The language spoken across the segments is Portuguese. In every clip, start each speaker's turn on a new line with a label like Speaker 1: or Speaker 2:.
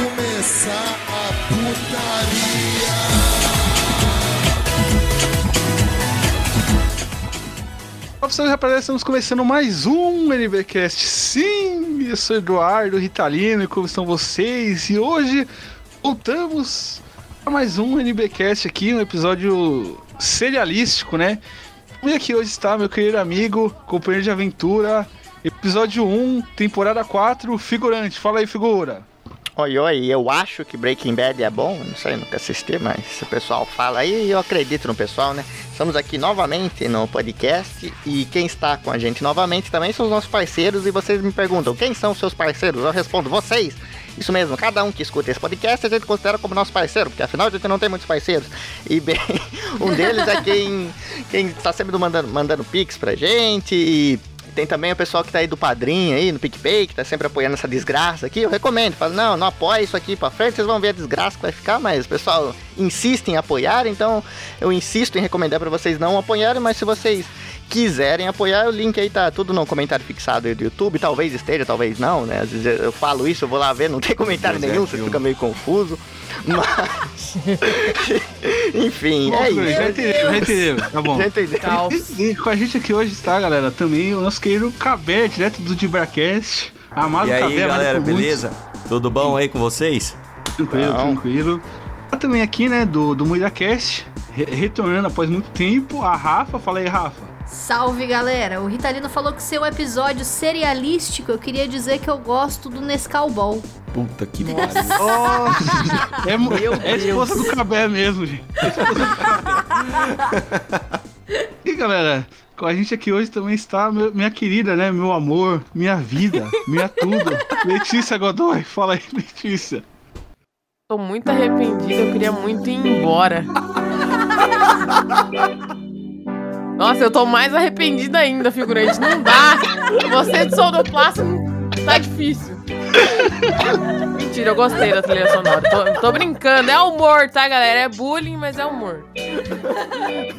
Speaker 1: começar a putaria.
Speaker 2: Pessoal, rapaziada, estamos começando mais um NBcast. Sim, eu sou Eduardo Ritalino como estão vocês? E hoje voltamos a mais um NBcast aqui, um episódio serialístico, né? E aqui hoje está meu querido amigo, companheiro de aventura, episódio 1, temporada 4, figurante. Fala aí, figura.
Speaker 3: Oi, oi, eu acho que Breaking Bad é bom, não sei, nunca assisti, mas se o pessoal fala aí, eu acredito no pessoal, né? Estamos aqui novamente no podcast e quem está com a gente novamente também são os nossos parceiros e vocês me perguntam, quem são os seus parceiros? Eu respondo, vocês! Isso mesmo, cada um que escuta esse podcast a gente considera como nosso parceiro, porque afinal a gente não tem muitos parceiros. E bem, um deles é quem, quem está sempre mandando, mandando pix pra gente e tem também o pessoal que tá aí do padrinho aí, no PicPay, que tá sempre apoiando essa desgraça aqui. Eu recomendo, fala, não, não apoia isso aqui pra frente, vocês vão ver a desgraça que vai ficar, mas o pessoal insiste em apoiar, então eu insisto em recomendar para vocês não apoiarem, mas se vocês quiserem apoiar, o link aí tá tudo no comentário fixado aí do YouTube, talvez esteja, talvez não, né? Às vezes eu falo isso, eu vou lá ver, não tem comentário
Speaker 4: Pois é,
Speaker 3: nenhum, você
Speaker 4: viu?
Speaker 3: fica meio confuso. Mas. Enfim, é
Speaker 2: já
Speaker 3: isso.
Speaker 2: entendeu, já entendeu. Tá bom.
Speaker 3: Já entendeu?
Speaker 2: E com a gente aqui hoje está, galera, também o nosso querido Cabé, direto do Dibracast. Amado
Speaker 4: E aí, galera, beleza? Tudo bom aí com vocês?
Speaker 2: Tranquilo,
Speaker 3: Não.
Speaker 2: tranquilo. Tá também aqui, né, do, do MuidaCast, re retornando após muito tempo, a Rafa. Fala aí, Rafa.
Speaker 5: Salve galera! O Ritalino falou que seu episódio serialístico, eu queria dizer que eu gosto do Nescau Ball.
Speaker 4: Puta que pariu.
Speaker 2: Nossa! é, mu- é a esposa do Cabé mesmo, gente. É a esposa do Cabé. E galera, com a gente aqui hoje também está meu- minha querida, né, meu amor, minha vida, minha tudo, Letícia Godoy. Fala aí, Letícia.
Speaker 6: Tô muito arrependida, eu queria muito ir embora. Nossa, eu tô mais arrependida ainda, figurante. Não dá. Você de sonoplasta tá difícil. Mentira, eu gostei da trilha sonora. Tô, tô brincando. É humor, tá, galera? É bullying, mas é humor.
Speaker 4: que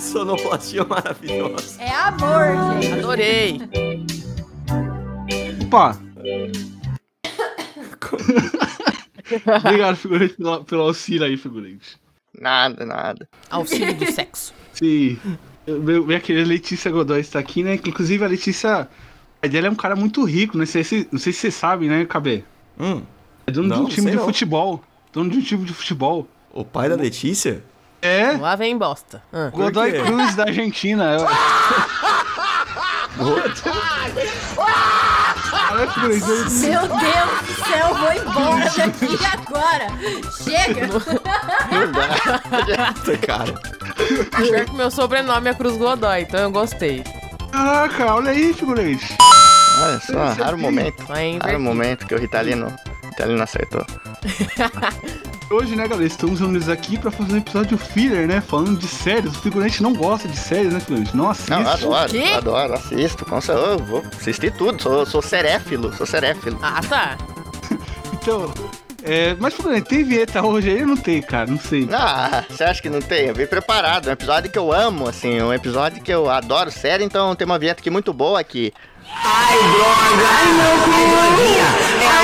Speaker 4: sonoplastia maravilhosa.
Speaker 5: É amor, gente.
Speaker 6: Adorei.
Speaker 2: Opa! Obrigado, figurante, pelo, pelo auxílio aí, figurante.
Speaker 3: Nada, nada.
Speaker 6: Auxílio do sexo.
Speaker 2: Sim. Eu- Meu, minha querida Letícia Godoy está aqui, né? Inclusive a Letícia. A dela é um cara muito rico, né? Não sei se, não sei se você sabe, né, Cabé?
Speaker 4: Hum,
Speaker 2: É dono
Speaker 4: Não,
Speaker 2: de um time de
Speaker 4: não.
Speaker 2: futebol. Dono de um time de futebol.
Speaker 4: o pai da Letícia?
Speaker 2: É,
Speaker 6: Lá vem bosta. Ah.
Speaker 2: Godoy? Cruz da Argentina. Eu... Figurante, eu-
Speaker 5: Meu Deus do céu, vou embora daqui agora. Chega.
Speaker 4: Puta, cara.
Speaker 6: Pior que meu sobrenome é Cruz Godoy, então eu gostei.
Speaker 2: Caraca, olha aí, figurante.
Speaker 3: Olha só, raro momento.
Speaker 6: Vai
Speaker 3: Raro momento que o Ritalino, o Ritalino acertou.
Speaker 2: Hoje, né, galera, estamos reunidos aqui pra fazer um episódio filler, né? Falando de séries. O figurante não gosta de séries, né, figurante? Não assiste.
Speaker 3: Não, eu adoro, adoro, assisto. Com certeza, eu vou assistir tudo, sou, sou seréfilo, sou seréfilo.
Speaker 6: Ah, tá.
Speaker 2: Então, é, mas figurante, tem vinheta hoje aí ou não tem, cara? Não sei.
Speaker 3: Ah, você acha que não tem? Eu vim preparado, é um episódio que eu amo, assim, um episódio que eu adoro série, então tem uma vinheta aqui muito boa aqui.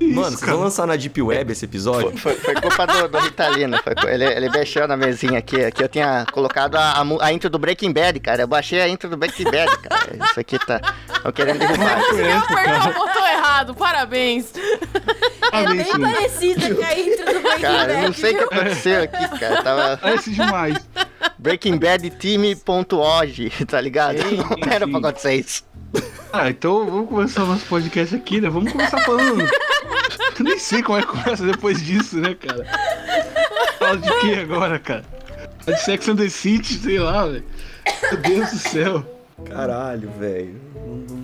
Speaker 2: Isso,
Speaker 4: Mano, vocês
Speaker 2: cara?
Speaker 4: vão lançar na Deep Web esse episódio?
Speaker 3: Foi, foi culpa do, do Ritalino, foi, cu- ele, ele mexeu na mesinha aqui, aqui eu tinha colocado a, a, a intro do Breaking Bad, cara, eu baixei a intro do Breaking Bad, cara, isso aqui tá, tô querendo derrubar.
Speaker 6: Você apertou o botão errado, parabéns.
Speaker 5: É bem parecida com a intro do Breaking
Speaker 3: Cara, eu não
Speaker 5: Bad,
Speaker 3: sei o que aconteceu aqui, cara, tava
Speaker 2: Parece demais.
Speaker 3: breakingbadteam.org, tá ligado?
Speaker 2: Sim,
Speaker 3: Não era pra acontecer isso.
Speaker 2: Ah, então vamos começar o nosso podcast aqui, né? Vamos começar falando. Eu nem sei como é que começa depois disso, né, cara? Fala de que agora, cara? De Sex and the City, sei lá, velho. Meu Deus do céu.
Speaker 4: Caralho, velho.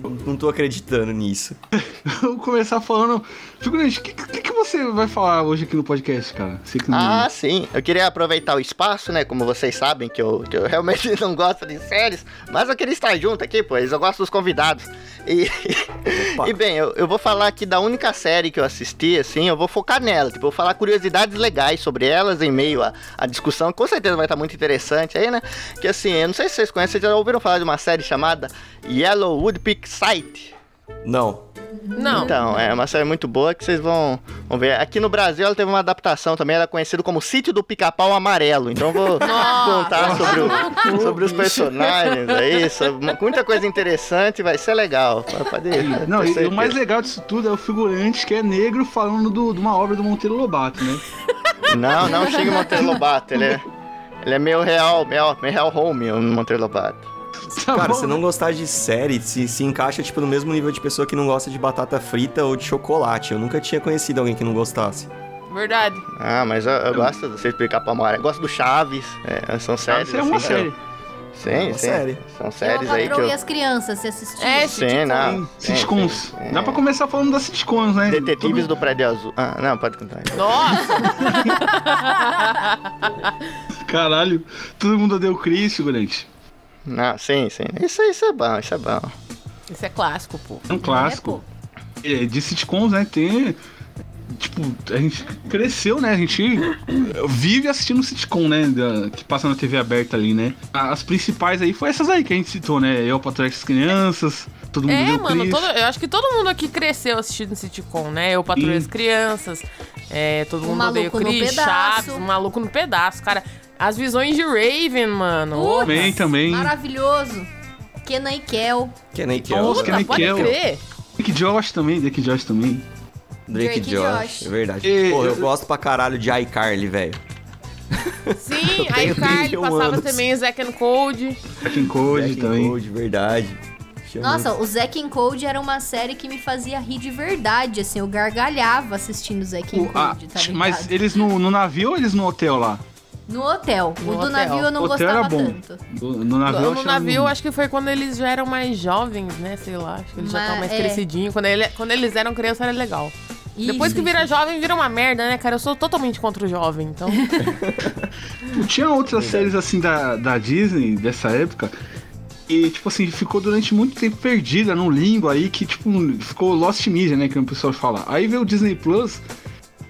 Speaker 4: Não, não- não tô acreditando nisso.
Speaker 2: Vamos começar falando. Figurante, o que, que, que você vai falar hoje aqui no podcast, cara? Não-
Speaker 3: Ah, sim. Eu queria aproveitar o espaço, né? Como vocês sabem, que eu, que eu realmente não gosto de séries. Mas eu queria estar junto aqui, pois eu gosto dos convidados. E, e bem, eu, eu vou falar aqui da única série que eu assisti, assim, eu vou focar nela. Tipo, eu vou falar curiosidades legais sobre elas em meio à, à discussão. que Com certeza vai estar muito interessante aí, né? Que assim, eu não sei se vocês conhecem, vocês já ouviram falar de uma série chamada Yellow Woodpeak Sight?
Speaker 4: Não.
Speaker 6: Não.
Speaker 3: Então, é uma série muito boa que vocês vão, vão ver. Aqui no Brasil ela teve uma adaptação também, ela é conhecida como Sítio do Pica-Pau Amarelo. Então eu vou contar sobre, o- sobre os personagens aí, sobre muita coisa interessante, vai ser legal. Pode ir.
Speaker 2: Não, e, o mais legal disso tudo é o figurante que é negro falando do- de uma obra do Monteiro Lobato, né?
Speaker 3: Não, não chega o Monteiro Lobato, ele é, ele é meio real, meio, meio real home, o Monteiro Lobato.
Speaker 2: Tá
Speaker 4: Cara,
Speaker 2: bom,
Speaker 4: se não gostar de série, se, se encaixa, tipo, no mesmo nível de pessoa que não gosta de batata frita ou de chocolate. Eu nunca tinha conhecido alguém que não gostasse.
Speaker 6: Verdade.
Speaker 3: Ah, mas eu, eu gosto do Sítio do Pica-Pau Amarelo. Eu gosto do Chaves, é, são séries.
Speaker 2: Essa é uma
Speaker 3: assim,
Speaker 2: série.
Speaker 3: eu- Sim,
Speaker 4: uma
Speaker 3: sim.
Speaker 4: série.
Speaker 3: São séries aí que eu...
Speaker 5: e as crianças, você assistiu?
Speaker 6: É,
Speaker 3: Sim, não.
Speaker 2: Tem
Speaker 3: sim,
Speaker 2: sitcoms.
Speaker 3: sim, sim.
Speaker 2: Dá pra começar falando das sitcoms, né?
Speaker 3: Detetives
Speaker 2: Todo-
Speaker 3: do Prédio Azul. Ah, não, pode contar.
Speaker 6: Nossa!
Speaker 2: Caralho, todo mundo odeia o Chris, figurante.
Speaker 3: Não, sim, sim. Isso, isso é bom, isso é bom.
Speaker 6: Isso é clássico, pô.
Speaker 2: É um clássico. É, de sitcoms, né? Tem. Tipo, a gente cresceu, né? A gente vive assistindo sitcom, né? da- que passa na TV aberta ali, né? As principais aí foi essas aí que a gente citou, né? Eu, Patrulha as Crianças, todo mundo
Speaker 6: É, mano, todo- eu acho que todo mundo aqui cresceu assistindo sitcom, né? Eu patrulho
Speaker 2: Sim.
Speaker 6: as crianças, é, todo mundo odeia o
Speaker 5: Maluco no
Speaker 6: Chris,
Speaker 5: Pedaço.
Speaker 6: Chaves, o maluco no pedaço, cara. As visões de Raven, mano.
Speaker 5: Putz,
Speaker 2: Também, também.
Speaker 5: Maravilhoso. Kenan e Kel.
Speaker 4: Nem que é
Speaker 2: Nossa, é o-
Speaker 6: crer.
Speaker 2: Drake Josh também, Drake Josh também.
Speaker 4: Drake,
Speaker 5: Drake
Speaker 4: Josh.
Speaker 5: Josh.
Speaker 4: É verdade.
Speaker 2: E-
Speaker 4: Pô, eu gosto pra caralho de iCarly, velho.
Speaker 6: Sim,
Speaker 4: Eu
Speaker 6: aí
Speaker 4: tenho
Speaker 6: o Carly
Speaker 4: mil
Speaker 6: passava
Speaker 4: anos.
Speaker 6: também Zack and Code.
Speaker 2: Zack and Code
Speaker 4: Zack and
Speaker 2: também.
Speaker 4: Code, verdade.
Speaker 5: Nossa, o Zack and Code era uma série que me fazia rir de verdade, assim, eu gargalhava assistindo Zack and
Speaker 2: O-
Speaker 5: Code, tá ligado?
Speaker 2: mas eles no, no navio ou eles no hotel lá?
Speaker 5: No hotel.
Speaker 6: No
Speaker 5: o do
Speaker 6: hotel.
Speaker 5: navio eu não
Speaker 2: o hotel era
Speaker 5: gostava
Speaker 2: bom.
Speaker 5: tanto.
Speaker 2: Do- no navio eu
Speaker 6: no navio,
Speaker 2: bom.
Speaker 6: acho que foi quando eles já eram mais jovens, né? Sei lá, acho que eles já
Speaker 5: Mas,
Speaker 6: estavam mais
Speaker 5: é.
Speaker 6: crescidinhos. Quando, ele- quando eles eram crianças era legal. Depois
Speaker 5: Isso,
Speaker 6: que vira
Speaker 5: isso.
Speaker 6: jovem, vira uma merda, né, cara? Eu sou totalmente contra o jovem, então.
Speaker 2: Tinha outras séries assim da, da Disney dessa época. E, tipo assim, ficou durante muito tempo perdida num limbo aí que, tipo, ficou Lost Media, né? Que o pessoal fala. Aí veio o Disney Plus,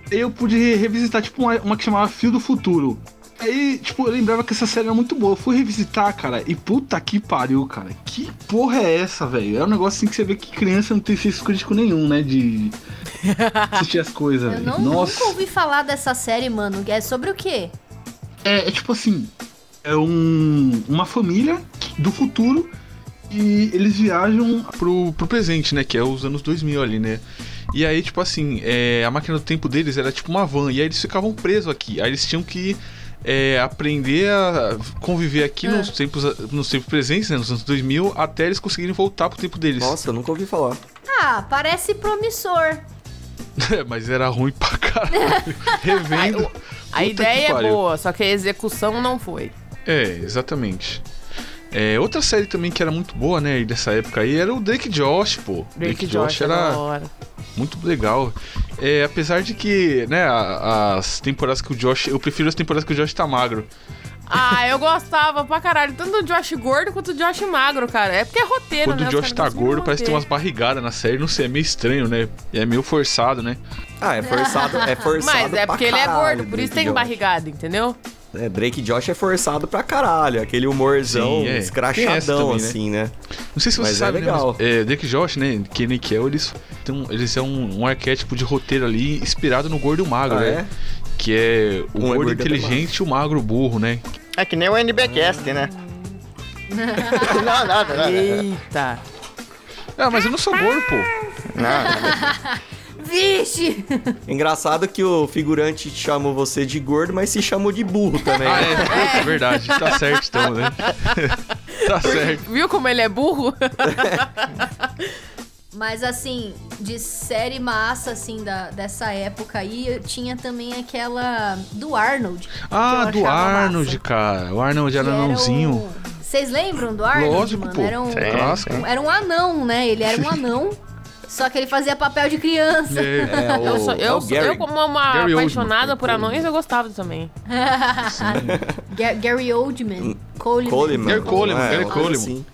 Speaker 2: eu pude revisitar, tipo, uma, uma que chamava Fio do Futuro. Aí, tipo, eu lembrava que essa série era muito boa. Eu fui revisitar, cara, e puta que pariu, cara. Que porra é essa, velho? É um negócio assim que você vê que criança não tem senso crítico nenhum, né? De assistir as coisas,
Speaker 5: Eu
Speaker 2: velho.
Speaker 5: não,
Speaker 2: Nossa.
Speaker 5: nunca ouvi falar dessa série, mano. É sobre o quê?
Speaker 2: É, é tipo assim, é um, uma família do futuro e eles viajam
Speaker 7: pro, pro presente, né? Que é os anos 2000 ali, né? E aí, tipo assim, é, a máquina do tempo deles era tipo uma van. E aí eles ficavam presos aqui. Aí eles tinham que é, aprender a conviver aqui nos, tempos, nos tempos presentes, né? Nos anos 2000, até eles conseguirem voltar pro tempo deles.
Speaker 4: Nossa, eu nunca ouvi falar.
Speaker 5: Ah, parece promissor.
Speaker 7: Mas era ruim pra caralho. Revendo.
Speaker 6: A ideia é boa, só que a execução não foi.
Speaker 7: É, exatamente. É, outra série também que era muito boa, né, dessa época aí, era o Drake Josh, pô.
Speaker 6: Drake Josh é da
Speaker 7: era
Speaker 6: hora.
Speaker 7: Muito legal. É, apesar de que, né, as temporadas que o Josh. Eu prefiro as temporadas que o Josh tá magro.
Speaker 6: Ah, eu gostava pra caralho, tanto do Josh gordo quanto do Josh magro, cara. É porque é roteiro,
Speaker 7: Quando
Speaker 6: né?
Speaker 7: o
Speaker 6: Os
Speaker 7: Josh tá gordo, parece que tem umas barrigadas na série. Não sei, é meio estranho, né? É meio forçado, né?
Speaker 4: Ah, é forçado, é forçado
Speaker 6: Mas é
Speaker 4: pra
Speaker 6: porque ele é gordo, por isso tem
Speaker 4: Josh.
Speaker 6: barrigada, entendeu?
Speaker 4: É, Drake Josh é forçado pra caralho. Aquele humorzão
Speaker 7: Sim, é.
Speaker 4: Escrachadão,
Speaker 7: também, né?
Speaker 4: assim, né?
Speaker 7: Não sei se
Speaker 4: Mas
Speaker 7: você
Speaker 4: é
Speaker 7: sabe, né?
Speaker 4: legal.
Speaker 7: Mas, é, Drake Josh, né? Kenny Kell, eles, um- eles é um, um arquétipo de roteiro ali inspirado no gordo e o magro,
Speaker 4: Ah,
Speaker 7: né?
Speaker 4: é?
Speaker 7: Que é o
Speaker 4: Um é
Speaker 7: gordo
Speaker 4: e é
Speaker 7: inteligente e o magro burro, né?
Speaker 3: É que nem o NBcast, né? não, nada, nada.
Speaker 6: Eita.
Speaker 7: Ah, mas eu não sou gordo, pô.
Speaker 3: Não.
Speaker 5: Vixe!
Speaker 4: Engraçado que o figurante chamou você de gordo, mas se chamou de burro também.
Speaker 7: Ah,
Speaker 4: né?
Speaker 7: é, é verdade. Tá certo, então, né? tá certo.
Speaker 6: Viu como ele é burro?
Speaker 5: Mas assim, de série massa, assim, da, dessa época aí, eu tinha também aquela do Arnold.
Speaker 7: Ah, do Arnold,
Speaker 5: massa.
Speaker 7: cara. O Arnold era
Speaker 5: que era
Speaker 7: anãozinho.
Speaker 5: Vocês lembram do Arnold,
Speaker 2: Lógico,
Speaker 5: mano?
Speaker 2: pô.
Speaker 5: Era um,
Speaker 3: sim.
Speaker 5: era um anão, né? Ele era um anão, só que ele fazia papel de criança.
Speaker 2: É,
Speaker 4: É, o,
Speaker 6: Eu, sou,
Speaker 4: é
Speaker 6: eu,
Speaker 4: Gary.
Speaker 6: eu como uma
Speaker 2: Gary Oldman.
Speaker 6: apaixonada por anões, eu gostava também.
Speaker 5: Ga- Gary Oldman. Coleman.
Speaker 4: Coleman.
Speaker 2: Gary Coleman,
Speaker 4: É,
Speaker 2: Gary Coleman.
Speaker 4: assim.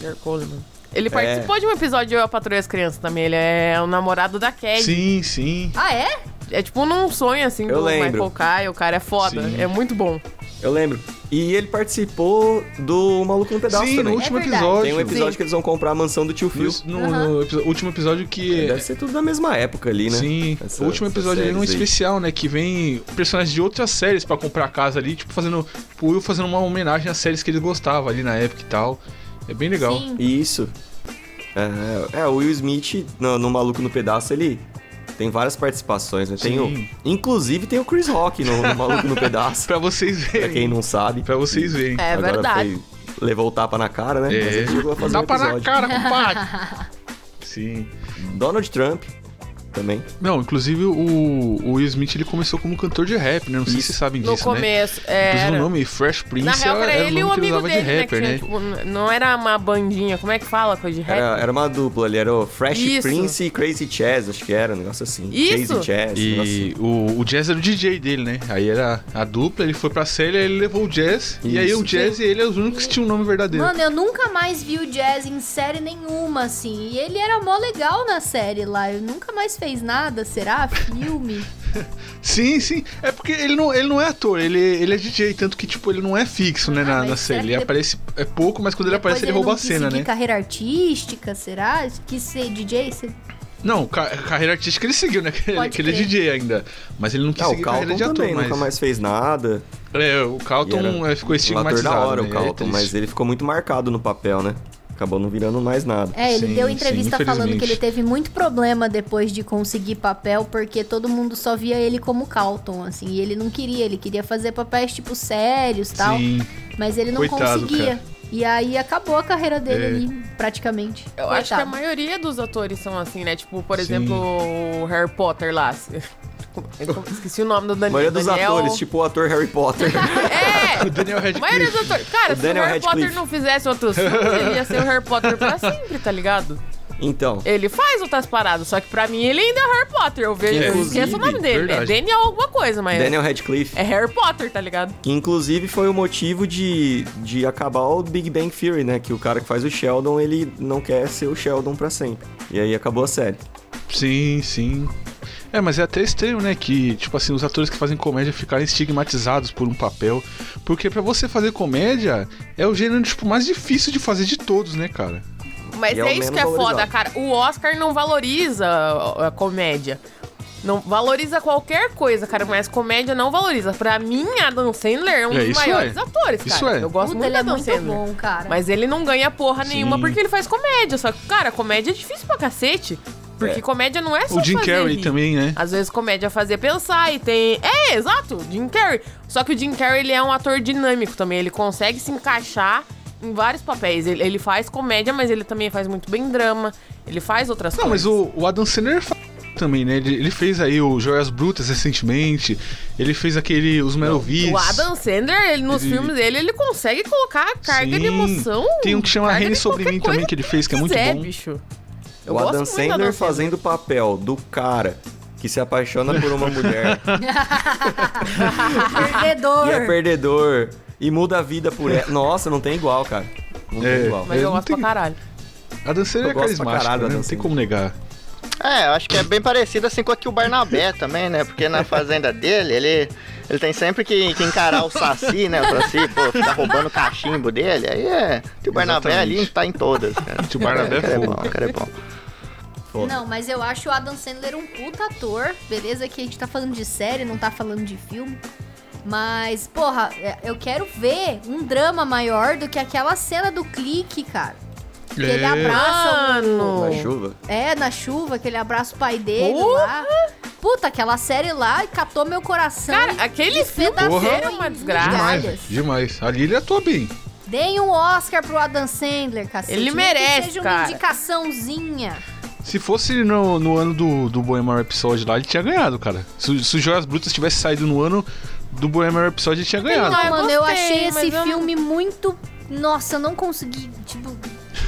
Speaker 6: Gary Coleman. Ele participou de um episódio de Eu, e as Crianças também. Ele é o namorado da Kelly.
Speaker 2: sim, sim.
Speaker 5: Ah, é?
Speaker 6: É tipo num sonho, assim,
Speaker 4: Eu
Speaker 6: do
Speaker 4: lembro.
Speaker 6: Michael Kai. O cara é foda.
Speaker 2: Sim.
Speaker 6: É muito bom.
Speaker 4: Eu lembro. E ele participou do Maluco no Pedaço
Speaker 2: Sim,
Speaker 4: também.
Speaker 2: no último
Speaker 5: É
Speaker 2: episódio.
Speaker 4: Tem um episódio
Speaker 6: Sim.
Speaker 4: que eles vão comprar a mansão do tio Phil.
Speaker 2: No, no- no último episódio que.
Speaker 4: Deve ser tudo da mesma época ali, né?
Speaker 2: Sim,
Speaker 4: Essa-
Speaker 2: o último episódio ali é um
Speaker 4: aí.
Speaker 2: especial, né? Que vem personagens de outras séries pra comprar a casa ali, tipo, fazendo. O Will fazendo uma homenagem às séries que ele gostava ali na época e tal. É bem legal.
Speaker 5: Sim.
Speaker 4: Isso. É, é, o Will Smith no, no Maluco no Pedaço, ele tem várias participações, né? Tem o, inclusive tem o Chris Rock no, no Maluco no Pedaço,
Speaker 2: Pra vocês
Speaker 4: pra
Speaker 2: verem.
Speaker 4: quem não sabe.
Speaker 2: Pra vocês verem.
Speaker 6: É
Speaker 4: Agora
Speaker 6: verdade.
Speaker 4: foi- levou o tapa na cara, né? Mas
Speaker 2: É.
Speaker 4: ele chegou a fazer um
Speaker 2: Tapa na
Speaker 4: episódio.
Speaker 2: cara, compadre. Sim.
Speaker 4: Donald Trump também.
Speaker 2: Não, inclusive o, o Will Smith ele começou como cantor de rap, né? Não sei se
Speaker 4: Isso.
Speaker 2: vocês sabem
Speaker 6: No
Speaker 2: disso, né?
Speaker 6: começo.
Speaker 2: Inclusive
Speaker 6: Era...
Speaker 2: o nome Fresh Prince
Speaker 6: Na real, era
Speaker 2: era
Speaker 6: ele e
Speaker 2: o nome que ele
Speaker 6: amigo dele,
Speaker 2: de
Speaker 6: né?
Speaker 2: rapper, né?
Speaker 6: tinha, tipo, não era uma bandinha. Como é que fala coisa de rap?
Speaker 4: Era, era uma dupla ali, era o Fresh
Speaker 6: Isso.
Speaker 4: Prince e Crazy Chaz, acho que era, um negócio assim.
Speaker 6: Isso.
Speaker 4: Crazy Chaz, um negócio
Speaker 2: E
Speaker 4: assim.
Speaker 2: o, o Jazz era o DJ dele, né? Aí era a dupla, ele foi pra série, aí ele levou o Jazz. E aí
Speaker 4: Isso.
Speaker 2: o Jazz e ele é os únicos que tinham um nome verdadeiro.
Speaker 5: Mano, eu nunca mais vi o Jazz em série nenhuma, assim. E ele era mó legal na série lá. Eu nunca mais fez nada, será? Filme?
Speaker 2: Sim, sim. É porque ele não, ele não é ator, ele, ele é DJ, tanto que, tipo, ele não é fixo, né,
Speaker 5: Ah,
Speaker 2: na, na série. Ele aparece é pouco, mas quando ele aparece, ele, rouba
Speaker 5: não
Speaker 2: a cena, né?
Speaker 5: carreira artística, será? Quis ser DJ? Ser...
Speaker 2: Não, ca- carreira artística ele seguiu, né? Que ele,
Speaker 5: Pode
Speaker 2: que ele é. DJ ainda. Mas ele não quis
Speaker 4: Ah,
Speaker 2: seguir carreira de ator,
Speaker 4: também
Speaker 2: mas...
Speaker 4: nunca mais fez nada.
Speaker 2: É, o Calton
Speaker 4: era
Speaker 2: é, ficou
Speaker 4: Um ator
Speaker 2: estigmatizado,
Speaker 4: da hora,
Speaker 2: né?
Speaker 4: o
Speaker 2: É
Speaker 4: Calton,
Speaker 2: triste.
Speaker 4: mas ele ficou muito marcado no papel, né? Acabou não virando mais nada.
Speaker 5: É, ele
Speaker 2: Sim,
Speaker 5: deu
Speaker 2: sim,
Speaker 5: entrevista falando que ele teve muito problema depois de conseguir papel, porque todo mundo só via ele como Calton, assim, e ele não queria, ele queria fazer papéis tipo sérios e tal,
Speaker 2: Sim,
Speaker 5: mas ele não
Speaker 2: Coitado,
Speaker 5: conseguia.
Speaker 2: cara.
Speaker 5: E aí acabou a carreira dele
Speaker 2: É.
Speaker 5: ali, praticamente.
Speaker 6: Eu acho que a
Speaker 5: Coitado.
Speaker 6: maioria dos atores são assim, né? Tipo, por
Speaker 2: Sim.
Speaker 6: exemplo, o Harry Potter lá. Eu Esqueci o nome do
Speaker 4: A
Speaker 6: Daniel.
Speaker 4: maioria dos
Speaker 6: Daniel...
Speaker 4: atores, tipo o ator Harry Potter.
Speaker 6: É!
Speaker 2: o Daniel
Speaker 6: A maioria
Speaker 2: Radcliffe.
Speaker 6: dos atores. Cara,
Speaker 4: O
Speaker 6: se
Speaker 4: Daniel
Speaker 6: o Harry Potter
Speaker 4: Radcliffe.
Speaker 6: não fizesse outros filmes, ele ia ser o Harry Potter pra sempre, tá ligado?
Speaker 4: então,
Speaker 6: Ele faz outras paradas, só que pra mim ele ainda é o Harry Potter. Eu vejo, eu esqueço o nome dele.
Speaker 2: verdade.
Speaker 6: É Daniel alguma coisa, mas
Speaker 4: Daniel Radcliffe,
Speaker 6: é Harry Potter, tá ligado?
Speaker 4: que inclusive foi o motivo de, de acabar o Big Bang Theory, né? Que o cara que faz o Sheldon, ele não quer ser o Sheldon pra sempre. E aí acabou a série.
Speaker 2: Sim, sim. É, mas é até estranho, né? Que, tipo assim, os atores que fazem comédia ficarem estigmatizados por um papel. Porque pra você fazer comédia, é o gênero, tipo, mais difícil de fazer de todos, né, cara?
Speaker 6: Mas
Speaker 4: E é
Speaker 6: é isso que é foda,
Speaker 4: valorizado.
Speaker 6: cara. O Oscar não valoriza a, comédia. Não valoriza qualquer coisa, cara, mas comédia não valoriza. Pra mim, Adam Sandler é um
Speaker 2: É,
Speaker 6: dos
Speaker 2: isso
Speaker 6: maiores
Speaker 2: é.
Speaker 6: atores,
Speaker 2: Isso
Speaker 6: cara.
Speaker 2: é.
Speaker 6: Eu gosto
Speaker 5: Puta,
Speaker 6: muito
Speaker 5: ele
Speaker 6: do
Speaker 5: é
Speaker 6: Adam
Speaker 5: muito
Speaker 6: Sandler.
Speaker 5: bom, cara.
Speaker 6: Mas ele não ganha porra nenhuma
Speaker 2: Sim.
Speaker 6: porque ele faz comédia. Só que, cara, comédia é difícil pra cacete. Porque comédia não é só
Speaker 2: O Jim
Speaker 6: fazer
Speaker 2: Carrey
Speaker 6: rir.
Speaker 2: também, né?
Speaker 6: Às vezes comédia é fazer pensar e tem. É, exato, Jim Carrey. Só que o Jim Carrey ele é um ator dinâmico também. Ele consegue se encaixar em vários papéis. Ele, ele faz comédia, mas ele também faz muito bem drama. Ele faz outras
Speaker 2: Não, mas
Speaker 6: coisas.
Speaker 2: o, o Adam Sandler fa- também, né? Ele, ele fez aí o Joias Brutas recentemente. Ele fez aquele Os Melovis.
Speaker 6: O Adam Sandler, ele, nos
Speaker 2: Ele-
Speaker 6: filmes dele, ele consegue colocar a carga de
Speaker 2: Sim.
Speaker 6: emoção.
Speaker 2: Tem um que chama Rene
Speaker 6: de
Speaker 2: sobre mim também, que ele fez, que é muito
Speaker 6: quiser,
Speaker 2: bom.
Speaker 6: bicho. Eu
Speaker 4: o Adam Sandler fazendo o papel do cara que se apaixona por uma mulher
Speaker 5: Perdedor.
Speaker 4: e é perdedor e muda a vida por ela. Nossa, não tem igual, cara. Não
Speaker 2: É.
Speaker 4: tem igual.
Speaker 6: Mas
Speaker 2: Eu
Speaker 6: eu
Speaker 2: não
Speaker 6: gosto pra
Speaker 2: tenho-
Speaker 6: caralho.
Speaker 2: Adam Sandler é
Speaker 4: Eu gosto pra
Speaker 2: carismático,
Speaker 4: caralho
Speaker 2: né? Não tem como negar.
Speaker 3: É, eu acho que é bem parecido assim com aqui o Barnabé também, né? Porque na fazenda dele, ele, ele tem sempre que, que encarar o Saci, né? O Saci, pô, ficar roubando o cachimbo dele. Aí é. O Barnabé ali tá em todas. Cara.
Speaker 2: Tio Barnabé é
Speaker 3: cara é bom, o cara é bom.
Speaker 4: Foda.
Speaker 5: Não, mas eu acho o Adam Sandler um puta ator. Beleza que a gente tá falando de série, não tá falando de filme. Mas, porra, é, eu quero ver um drama maior do que aquela cena do clique, cara. Que ele abraça o...
Speaker 6: Mano.
Speaker 4: Na chuva.
Speaker 5: É, na chuva, que ele abraça o pai dele
Speaker 6: Porra!
Speaker 5: lá. Puta, aquela série lá catou meu coração.
Speaker 6: Cara,
Speaker 5: e
Speaker 6: aquele filme é uma desgraça.
Speaker 2: Demais, demais. Ali ele atua bem.
Speaker 5: Deem um Oscar pro Adam Sandler, cacete.
Speaker 6: Ele merece,
Speaker 5: que seja
Speaker 6: cara.
Speaker 5: uma indicaçãozinha.
Speaker 2: Se fosse no, no ano do, do Bohemian Rhapsody lá, ele tinha ganhado, cara. Se, se o Joias Brutas tivesse saído no ano do Bohemian Rhapsody, ele tinha ganhado.
Speaker 6: Eu
Speaker 5: mano, eu
Speaker 6: gostei,
Speaker 5: achei
Speaker 6: mas
Speaker 5: esse
Speaker 6: eu não-
Speaker 5: filme muito Nossa, eu não consegui, tipo.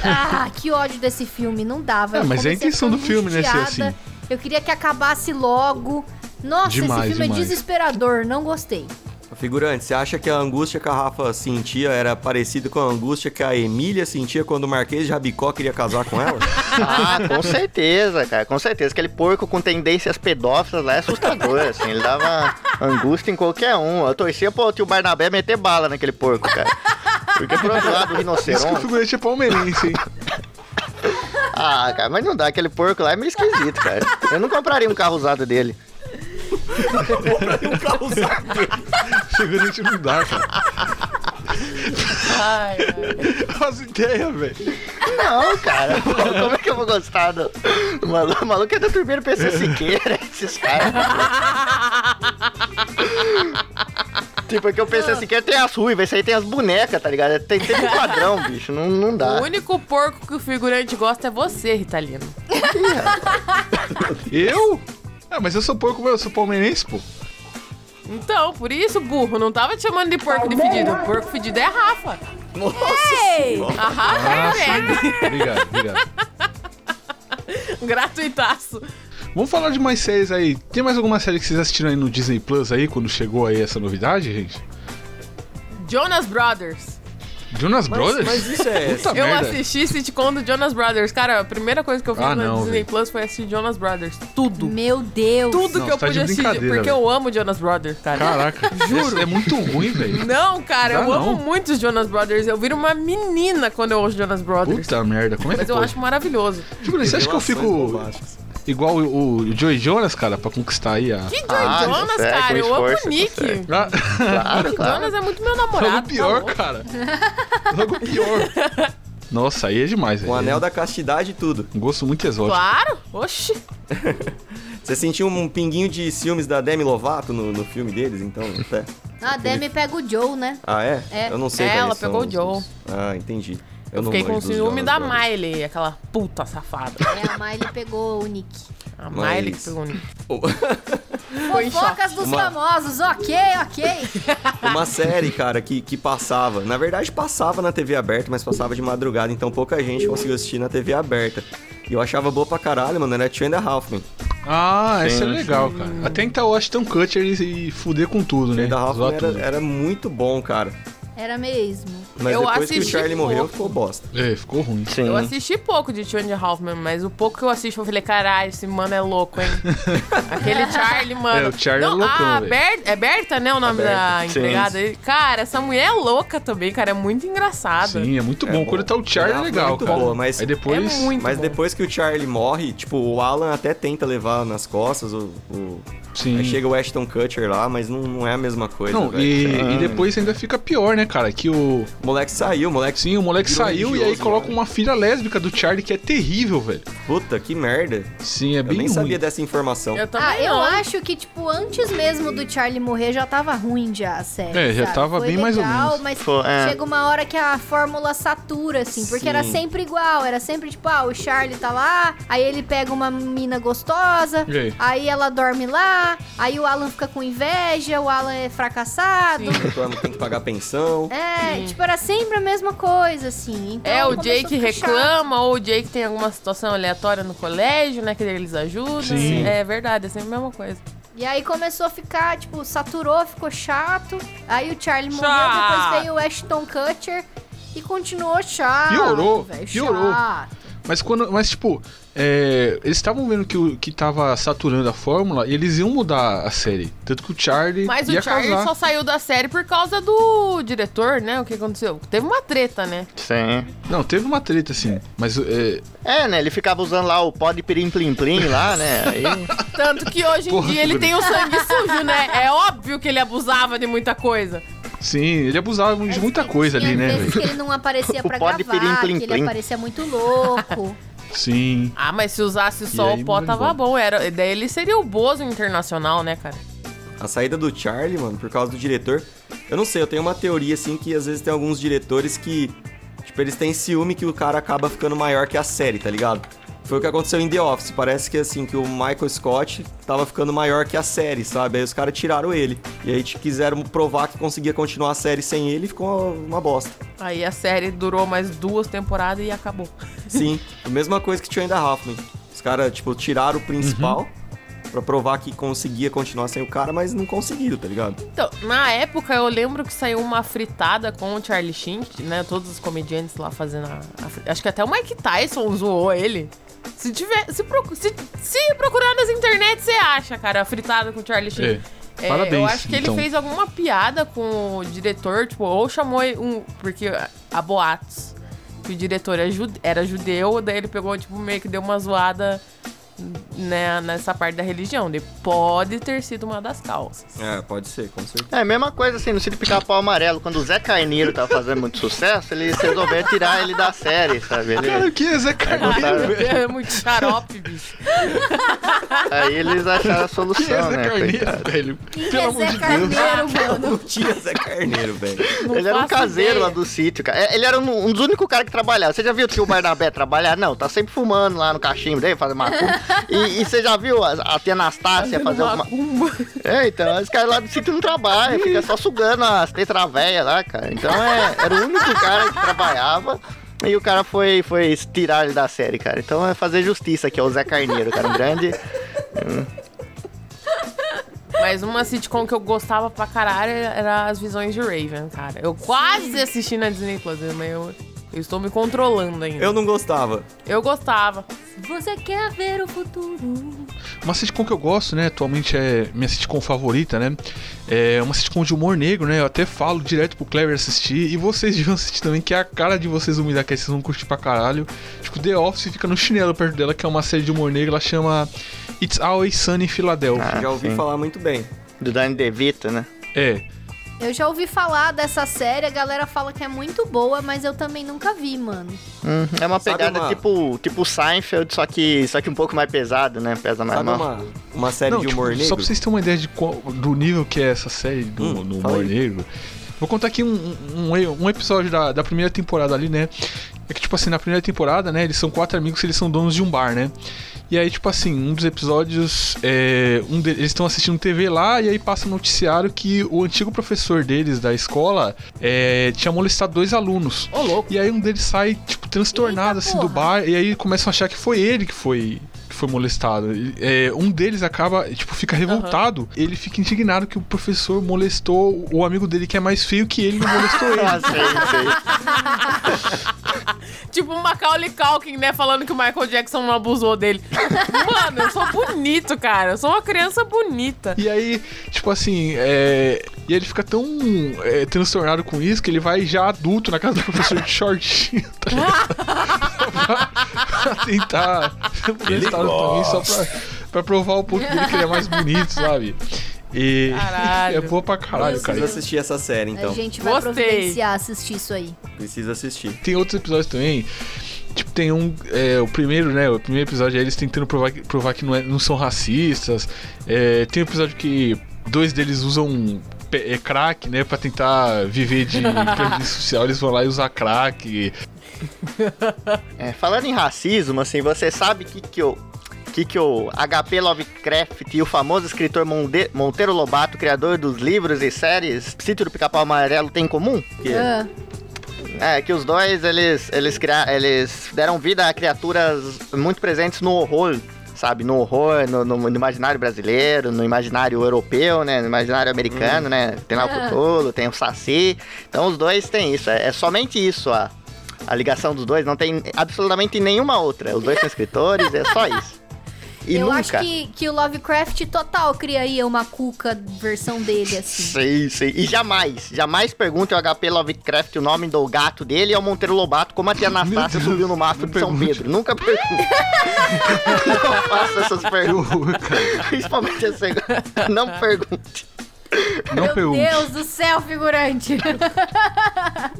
Speaker 5: Ah, que ódio desse filme, não dava.
Speaker 2: É, mas é a intenção do filme, né, ser assim.
Speaker 5: Eu queria que acabasse logo. Nossa,
Speaker 2: Demais,
Speaker 5: esse filme
Speaker 2: demais.
Speaker 5: é desesperador, não gostei.
Speaker 4: Figurante, você acha que a angústia que a Rafa sentia era parecida com a angústia que a Emília sentia quando o Marquês de Rabicó queria casar com ela?
Speaker 3: Ah, com certeza, cara, com certeza. Aquele porco com tendências pedófilas lá é assustador, assim. Ele dava angústia em qualquer um. Eu torcia pro tio Barnabé meter bala naquele porco, cara. Porque pro outro lado do
Speaker 2: Isso que o
Speaker 3: rinoceronte.
Speaker 2: figurante é palmeirense, hein?
Speaker 3: Ah, cara, mas não dá. Aquele porco lá é meio esquisito, cara. Eu não compraria um carro usado dele.
Speaker 2: figurante não dá, cara.
Speaker 6: Ai, ai.
Speaker 2: As ideias, velho.
Speaker 3: Não, cara. Como é que eu vou gostar do. O maluco, o maluco é da turbeira PC Siqueira, esses caras. Tipo, é que o PC Siqueira tem as ruivas, esse aí tem as bonecas, tá ligado? Tem, tem um padrão, bicho. Não, não dá.
Speaker 6: O único porco que o figurante gosta é você, Ritalino.
Speaker 2: Eu? Ah, mas eu sou porco, eu sou palmeirense, pô.
Speaker 6: Então, por isso, burro, não tava te chamando de porco de fedido. O porco fedido é a Rafa.
Speaker 4: Nossa
Speaker 5: Ei!
Speaker 4: senhora.
Speaker 6: A Rafa é fede.
Speaker 2: Obrigado, obrigado.
Speaker 6: Gratuitaço.
Speaker 2: Vamos falar de mais séries aí. Tem mais alguma série que vocês assistiram aí no Disney Plus aí, quando chegou aí essa novidade, gente?
Speaker 6: Jonas Brothers.
Speaker 2: Jonas
Speaker 4: Mas,
Speaker 2: Brothers?
Speaker 4: mas isso é.
Speaker 2: Puta
Speaker 6: Eu
Speaker 2: merda.
Speaker 6: assisti sitcom do Jonas Brothers. Cara, a primeira coisa que eu fiz
Speaker 2: Ah,
Speaker 6: no
Speaker 2: não,
Speaker 6: Disney
Speaker 2: velho.
Speaker 6: Plus foi assistir Jonas Brothers. Tudo.
Speaker 5: Meu Deus.
Speaker 6: Tudo
Speaker 2: Não,
Speaker 6: que eu
Speaker 2: tá de
Speaker 6: pude assistir. Porque
Speaker 2: velho.
Speaker 6: eu amo Jonas Brothers, cara.
Speaker 2: Caraca,
Speaker 6: Juro.
Speaker 2: É, muito ruim, velho.
Speaker 6: Não, cara,
Speaker 2: Dá
Speaker 6: eu amo
Speaker 2: não.
Speaker 6: muito os Jonas Brothers. Eu viro uma menina quando eu ouço Jonas Brothers.
Speaker 2: Puta merda, como é que
Speaker 6: Mas eu
Speaker 2: pode?
Speaker 6: acho maravilhoso.
Speaker 2: Figurante, você acha que eu fico
Speaker 4: bombásticas.
Speaker 2: Igual o, o Joey Jonas, cara, pra conquistar aí a...
Speaker 6: Que Joy
Speaker 3: Ah,
Speaker 6: Jonas,
Speaker 3: consegue,
Speaker 6: cara. Eu amo o Nick.
Speaker 3: consegue.
Speaker 2: Ah,
Speaker 3: Claro,
Speaker 6: Nick
Speaker 3: claro.
Speaker 6: Jonas é muito meu namorado.
Speaker 2: Logo pior,
Speaker 6: tá louco.
Speaker 2: cara. Logo pior. Nossa, aí é demais, velho.
Speaker 4: O anel da castidade e tudo.
Speaker 2: Um gosto muito exótico.
Speaker 6: Claro. Oxi.
Speaker 4: Você sentiu um pinguinho de ciúmes da Demi Lovato no, no filme deles, então, até?
Speaker 5: A Demi pega o Joe, né?
Speaker 4: Ah, é?
Speaker 5: É.
Speaker 4: Eu não sei
Speaker 6: Ela
Speaker 4: quais são
Speaker 6: pegou o
Speaker 4: os-
Speaker 6: Joe.
Speaker 4: os- Ah, entendi.
Speaker 6: Eu,
Speaker 4: não
Speaker 6: fiquei com
Speaker 4: dos
Speaker 6: ciúme da
Speaker 4: Brothers.
Speaker 6: Miley, aquela puta safada.
Speaker 5: É, a Miley pegou o Nick.
Speaker 6: A
Speaker 4: Mas-
Speaker 6: Miley que pegou o Nick.
Speaker 4: Oh,
Speaker 5: Fofocas dos
Speaker 4: Uma-
Speaker 5: famosos, ok, ok.
Speaker 4: Uma série, cara, que, que passava. Na verdade, passava na TV aberta, mas passava de madrugada, então pouca gente conseguiu assistir na TV aberta. E eu achava boa pra caralho, mano. Era Two and a Half.
Speaker 2: Ah, essa é legal, cara. Até então eu acho tão Kutcher e, e fuder com tudo,
Speaker 4: Two
Speaker 2: né?
Speaker 4: and a Half
Speaker 2: Zoar
Speaker 4: Men era, era muito bom, cara.
Speaker 5: Era mesmo.
Speaker 4: Mas
Speaker 6: Eu
Speaker 4: depois que o
Speaker 6: assisti
Speaker 4: Charlie morreu,
Speaker 6: pouco.
Speaker 4: ficou bosta.
Speaker 2: É, ficou ruim.
Speaker 3: Sim.
Speaker 6: Eu assisti pouco de Two and a Half Men, mas o pouco que eu assisti, eu falei, caralho, esse mano é louco, hein? Aquele Charlie, mano.
Speaker 2: É, o Charlie é
Speaker 6: Não,
Speaker 2: loucão,
Speaker 6: a
Speaker 2: velho.
Speaker 6: Ber é Berta, né, o nome da
Speaker 3: Berta, sim.
Speaker 6: empregada? Ele- Cara, essa mulher é louca também, cara, é muito engraçada.
Speaker 2: Sim, é muito
Speaker 4: É
Speaker 2: bom.
Speaker 4: bom.
Speaker 2: Quando tá o Charlie é
Speaker 4: foi
Speaker 2: legal,
Speaker 4: muito
Speaker 2: cara.
Speaker 4: boa, mas-
Speaker 2: Aí depois...
Speaker 6: É muito
Speaker 4: Mas
Speaker 6: bom.
Speaker 4: depois que o Charlie morre, tipo, o Alan até tenta levar nas costas o. o-
Speaker 2: Sim.
Speaker 4: Aí chega o Ashton Kutcher lá, mas não, não é a mesma coisa.
Speaker 2: Não, e, e depois ainda fica pior, né, cara? Que o.
Speaker 4: O moleque saiu, o moleque.
Speaker 2: Sim, o moleque saiu e aí coloca
Speaker 4: né?
Speaker 2: uma filha lésbica do Charlie que é terrível, velho.
Speaker 4: Puta, que merda.
Speaker 2: Sim, é
Speaker 4: Eu
Speaker 2: bem
Speaker 4: nem
Speaker 2: ruim.
Speaker 4: sabia dessa informação.
Speaker 6: Eu
Speaker 5: Ah, eu
Speaker 6: não.
Speaker 5: acho que, tipo, antes mesmo do Charlie morrer já tava ruim já a série.
Speaker 2: É, já
Speaker 5: sabe?
Speaker 2: tava
Speaker 5: Foi
Speaker 2: bem mais ou
Speaker 5: legal,
Speaker 2: menos.
Speaker 5: Mas
Speaker 3: Foi, é.
Speaker 5: chega uma hora que a fórmula satura, assim, porque
Speaker 4: Sim.
Speaker 5: era sempre igual. Era sempre tipo, ah, o Charlie tá lá, aí ele pega uma mina gostosa,
Speaker 2: E aí?
Speaker 5: aí ela dorme lá, aí o Alan fica com inveja, o Alan é fracassado.
Speaker 6: Sim.
Speaker 4: O Reclama tem que pagar pensão.
Speaker 5: É,
Speaker 6: Sim.
Speaker 5: tipo, era sempre a mesma coisa, assim. Então,
Speaker 6: É, o Jake reclama, ou o Jake tem alguma situação aleatória no colégio, né? Que eles ajudam.
Speaker 2: Sim.
Speaker 6: É verdade, é sempre a mesma coisa.
Speaker 5: E aí começou a ficar, tipo, saturou, ficou chato. Aí o Charlie morreu,
Speaker 6: Chato.
Speaker 5: depois veio o Ashton Kutcher e continuou chato.
Speaker 2: Piorou,
Speaker 5: velho,
Speaker 2: piorou.
Speaker 5: chato.
Speaker 2: Mas quando. Mas tipo, é, eles estavam vendo que, o- que tava saturando a fórmula e eles iam mudar a série. Tanto que o Charlie
Speaker 6: Mas
Speaker 2: ia
Speaker 6: o Charlie
Speaker 2: casar.
Speaker 6: só saiu da série por causa do diretor, né? O que aconteceu? Teve uma treta, né?
Speaker 3: Sim.
Speaker 2: Não, teve uma treta, assim. Mas é,
Speaker 3: É, né? Ele ficava usando lá o pó de pirim plim plim lá, né? Aí...
Speaker 6: Tanto que hoje em
Speaker 2: Porra,
Speaker 6: dia ele tem o sangue sujo, né? É óbvio que ele abusava de muita coisa.
Speaker 2: Sim, ele abusava de muita coisa ali, né,
Speaker 5: vezes
Speaker 2: velho?
Speaker 5: que ele não aparecia pra gravar,
Speaker 3: pirim, plim,
Speaker 5: que ele
Speaker 3: plim.
Speaker 5: aparecia muito louco.
Speaker 2: Sim.
Speaker 6: Ah, mas se usasse só
Speaker 2: aí
Speaker 6: o pó, tava
Speaker 2: embora.
Speaker 6: bom. Era, daí ele seria o Bozo internacional, né, cara?
Speaker 4: A saída do Charlie, mano, por causa do diretor. Eu não sei, eu tenho uma teoria, assim, que às vezes tem alguns diretores que. Tipo, eles têm ciúme que o cara acaba ficando maior que a série, tá ligado? Foi o que aconteceu em The Office. Parece que assim, que o Michael Scott tava ficando maior que a série, sabe? Aí os caras tiraram ele. E aí quiseram provar que conseguia continuar a série sem ele e ficou uma bosta.
Speaker 6: Aí a série durou mais duas temporadas e acabou.
Speaker 4: Sim, a mesma coisa que tinha ainda Hoffman. Os caras, tipo, tiraram o principal
Speaker 6: Uhum.
Speaker 4: pra provar que conseguia continuar sem o cara, mas não conseguiu, tá ligado?
Speaker 6: Então, na época eu lembro que saiu uma fritada com o Charlie Sheen, né? Todos os comediantes lá fazendo a, a Acho que até o Mike Tyson zoou ele. Se tiver. Se, procu- se, se procurar nas internet, você acha, cara, a fritada com o Charlie Sheen.
Speaker 2: É.
Speaker 6: É,
Speaker 2: Parabéns,
Speaker 6: eu acho que
Speaker 2: então.
Speaker 6: ele fez alguma piada com o diretor, tipo, ou chamou um. Porque a boatos que o diretor é era judeu, daí ele pegou, tipo, meio que deu uma zoada né, nessa parte da religião. Ele pode ter sido uma das causas.
Speaker 4: É, pode ser, com certeza.
Speaker 3: É a mesma coisa assim, no Sítio Pica-Pau Amarelo, quando o Zé Carneiro tava fazendo muito sucesso, eles resolveram tirar ele da série, sabe? Ele-
Speaker 2: Cara, que é Zé Carneiro, velho?
Speaker 6: É muito xarope, bicho.
Speaker 3: aí eles acharam a
Speaker 2: Que é
Speaker 3: solução,
Speaker 2: Zé
Speaker 3: né?
Speaker 2: Carneiro,
Speaker 3: coitado.
Speaker 2: velho?
Speaker 5: Quem
Speaker 2: Pelo
Speaker 5: é
Speaker 2: amor
Speaker 5: Zé
Speaker 2: de Deus.
Speaker 5: Carneiro, mano?
Speaker 4: Não tinha Zé Carneiro, velho.
Speaker 6: Não
Speaker 3: Ele era um caseiro
Speaker 6: ideia.
Speaker 3: lá do sítio, cara. É, Ele era um, um dos únicos caras que trabalhava. Você já viu que o Barnabé trabalhar? Não, tá sempre fumando lá no cachimbo dele, fazendo macumba. E, e você já viu a, a tia Anastácia fazer alguma...
Speaker 6: Macumba.
Speaker 3: É, então, os caras lá do sítio não trabalham, fica só sugando as tetravéias lá, cara. Então é, era o único cara que trabalhava. E o cara foi, foi tirar ele da série, cara. Então é fazer justiça aqui, ó, o Zé Carneiro, cara. Um grande.
Speaker 6: Mas uma sitcom que eu gostava pra caralho era As Visões de Raven, cara. Eu quase assisti na Disney Plus, mas eu, eu estou me controlando ainda.
Speaker 4: Eu não gostava.
Speaker 6: Eu gostava.
Speaker 5: Você quer ver o futuro?
Speaker 2: Uma sitcom que eu gosto, né? Atualmente é minha sitcom favorita, né? É uma sitcom de humor negro, né? Eu até falo direto pro Clever assistir. E vocês deviam assistir também, que é a cara de vocês do Midacast, vocês vão curtir pra caralho. Tipo, The Office fica no chinelo perto dela, que é uma série de humor negro. Ela chama It's Always Sunny em Philadelphia.
Speaker 3: Ah,
Speaker 4: Já ouvi
Speaker 3: sim.
Speaker 4: falar muito bem.
Speaker 3: Do Danny DeVito, né?
Speaker 2: É.
Speaker 5: Eu já ouvi falar dessa série, a galera fala que é muito boa, mas eu também nunca vi, mano.
Speaker 3: Hum, é uma pegada
Speaker 4: uma-
Speaker 3: tipo, tipo Seinfeld, só que, só que um pouco mais pesado, né? Pesa mais
Speaker 4: Sabe
Speaker 3: mal.
Speaker 4: uma, uma série
Speaker 2: Não,
Speaker 4: de
Speaker 2: tipo,
Speaker 4: humor
Speaker 2: só
Speaker 4: negro?
Speaker 2: pra vocês terem uma ideia de qual- do nível que é essa série do,
Speaker 4: Hum,
Speaker 2: do humor
Speaker 4: aí.
Speaker 2: negro. Vou contar aqui um, um, um episódio da, da primeira temporada ali, né? É que, tipo assim, na primeira temporada, né? Eles são quatro amigos que eles são donos de um bar, né? E aí, tipo assim, um dos episódios, é, um de- eles estão assistindo TV lá e aí passa um noticiário que o antigo professor deles da escola é, tinha molestado dois alunos.
Speaker 6: Ô, louco.
Speaker 2: E aí um deles sai, tipo, transtornado
Speaker 5: Eita
Speaker 2: assim do
Speaker 5: porra.
Speaker 2: bar, e aí começam a achar que foi ele que foi. Que foi molestado. É, um deles acaba, tipo, fica revoltado. Ele fica indignado que o professor molestou o amigo dele que é mais feio que ele e não molestou ele.
Speaker 3: Ah, sei, sei.
Speaker 6: Tipo um Macaulay Culkin, né? Falando que o Michael Jackson não abusou dele. Mano, eu sou bonito, cara. Eu sou uma criança bonita.
Speaker 2: E aí, tipo assim, é... E ele fica tão é, transtornado com isso que ele vai já adulto na casa do professor de shortinho, tá ligado? pra, pra tentar molestar também, só pra, pra provar o ponto dele que ele é mais bonito, sabe? E
Speaker 6: Caralho.
Speaker 2: é boa pra caralho, cara.
Speaker 4: Precisa assistir essa série, então.
Speaker 5: a gente vai
Speaker 6: Gostei.
Speaker 5: providenciar assistir isso aí.
Speaker 4: Precisa assistir.
Speaker 2: Tem outros episódios também. Tipo, tem um. é, o primeiro, né? O primeiro episódio é eles tentando provar, que- provar que não, é- não são racistas. É, tem um episódio que dois deles usam é, crack, né? Pra tentar viver de previdência social. Eles vão lá e usam crack.
Speaker 3: É, falando em racismo, assim, você sabe que que o que que o HP Lovecraft e o famoso escritor Monde- Monteiro Lobato, criador dos livros e séries Sítio do Pica-Pau Amarelo, tem em comum? Que-
Speaker 5: Ah,
Speaker 3: É, que os dois, eles, eles, cria, eles deram vida a criaturas muito presentes no horror, sabe? No horror, no, no- no imaginário brasileiro, no imaginário europeu, né? No imaginário americano, né? Tem lá o
Speaker 5: Ah.
Speaker 3: Cthulhu, tem o Saci. Então os dois têm isso. É, é somente isso a, a ligação dos dois. Não tem absolutamente nenhuma outra. Os dois são escritores, é só isso. E
Speaker 5: eu
Speaker 3: nunca...
Speaker 5: acho que, que o Lovecraft total criaria uma cuca versão dele, assim.
Speaker 3: Sei, sei. E jamais, jamais pergunte ao HP Lovecraft o nome do gato dele e ao Monteiro Lobato como a tia Anastácia subiu no mastro de São. Pedro. Nunca pergunte. não faça essas perguntas. Principalmente a segunda. Não pergunte.
Speaker 2: Não
Speaker 5: Meu
Speaker 2: pergunte.
Speaker 5: Deus do céu, figurante.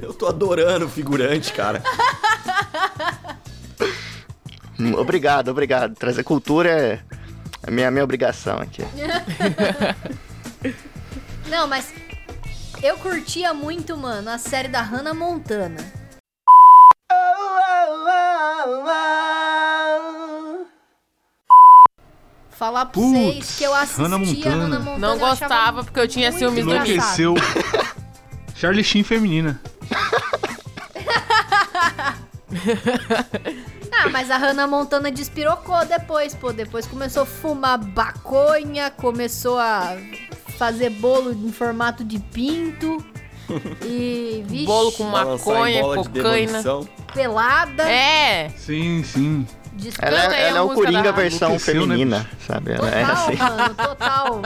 Speaker 4: Eu tô adorando o figurante, cara.
Speaker 3: Obrigado, obrigado. Trazer cultura é a minha, minha obrigação aqui.
Speaker 5: Não, mas eu curtia muito, mano, a série da Hannah Montana. Falar pra
Speaker 2: Putz,
Speaker 5: vocês que eu assistia
Speaker 2: Hannah Montana.
Speaker 5: Hannah Montana.
Speaker 6: Não gostava porque eu tinha ciúmes do.
Speaker 2: Enlouqueceu. Charlie Sheen feminina.
Speaker 5: Ah, mas a Hannah Montana despirocou depois, pô. Depois começou a fumar baconha, começou a fazer bolo em formato de pinto. E, vixe,
Speaker 6: Bolo com maconha,
Speaker 4: de
Speaker 6: cocaína.
Speaker 4: demolição.
Speaker 5: pelada.
Speaker 6: É,
Speaker 2: Sim, sim.
Speaker 5: Descanta
Speaker 3: Ela, é-
Speaker 6: a
Speaker 3: ela é o Coringa
Speaker 6: da-
Speaker 3: versão
Speaker 2: né,
Speaker 3: feminina, sabe? Ela é
Speaker 5: Total,
Speaker 3: assim.
Speaker 5: mano, total.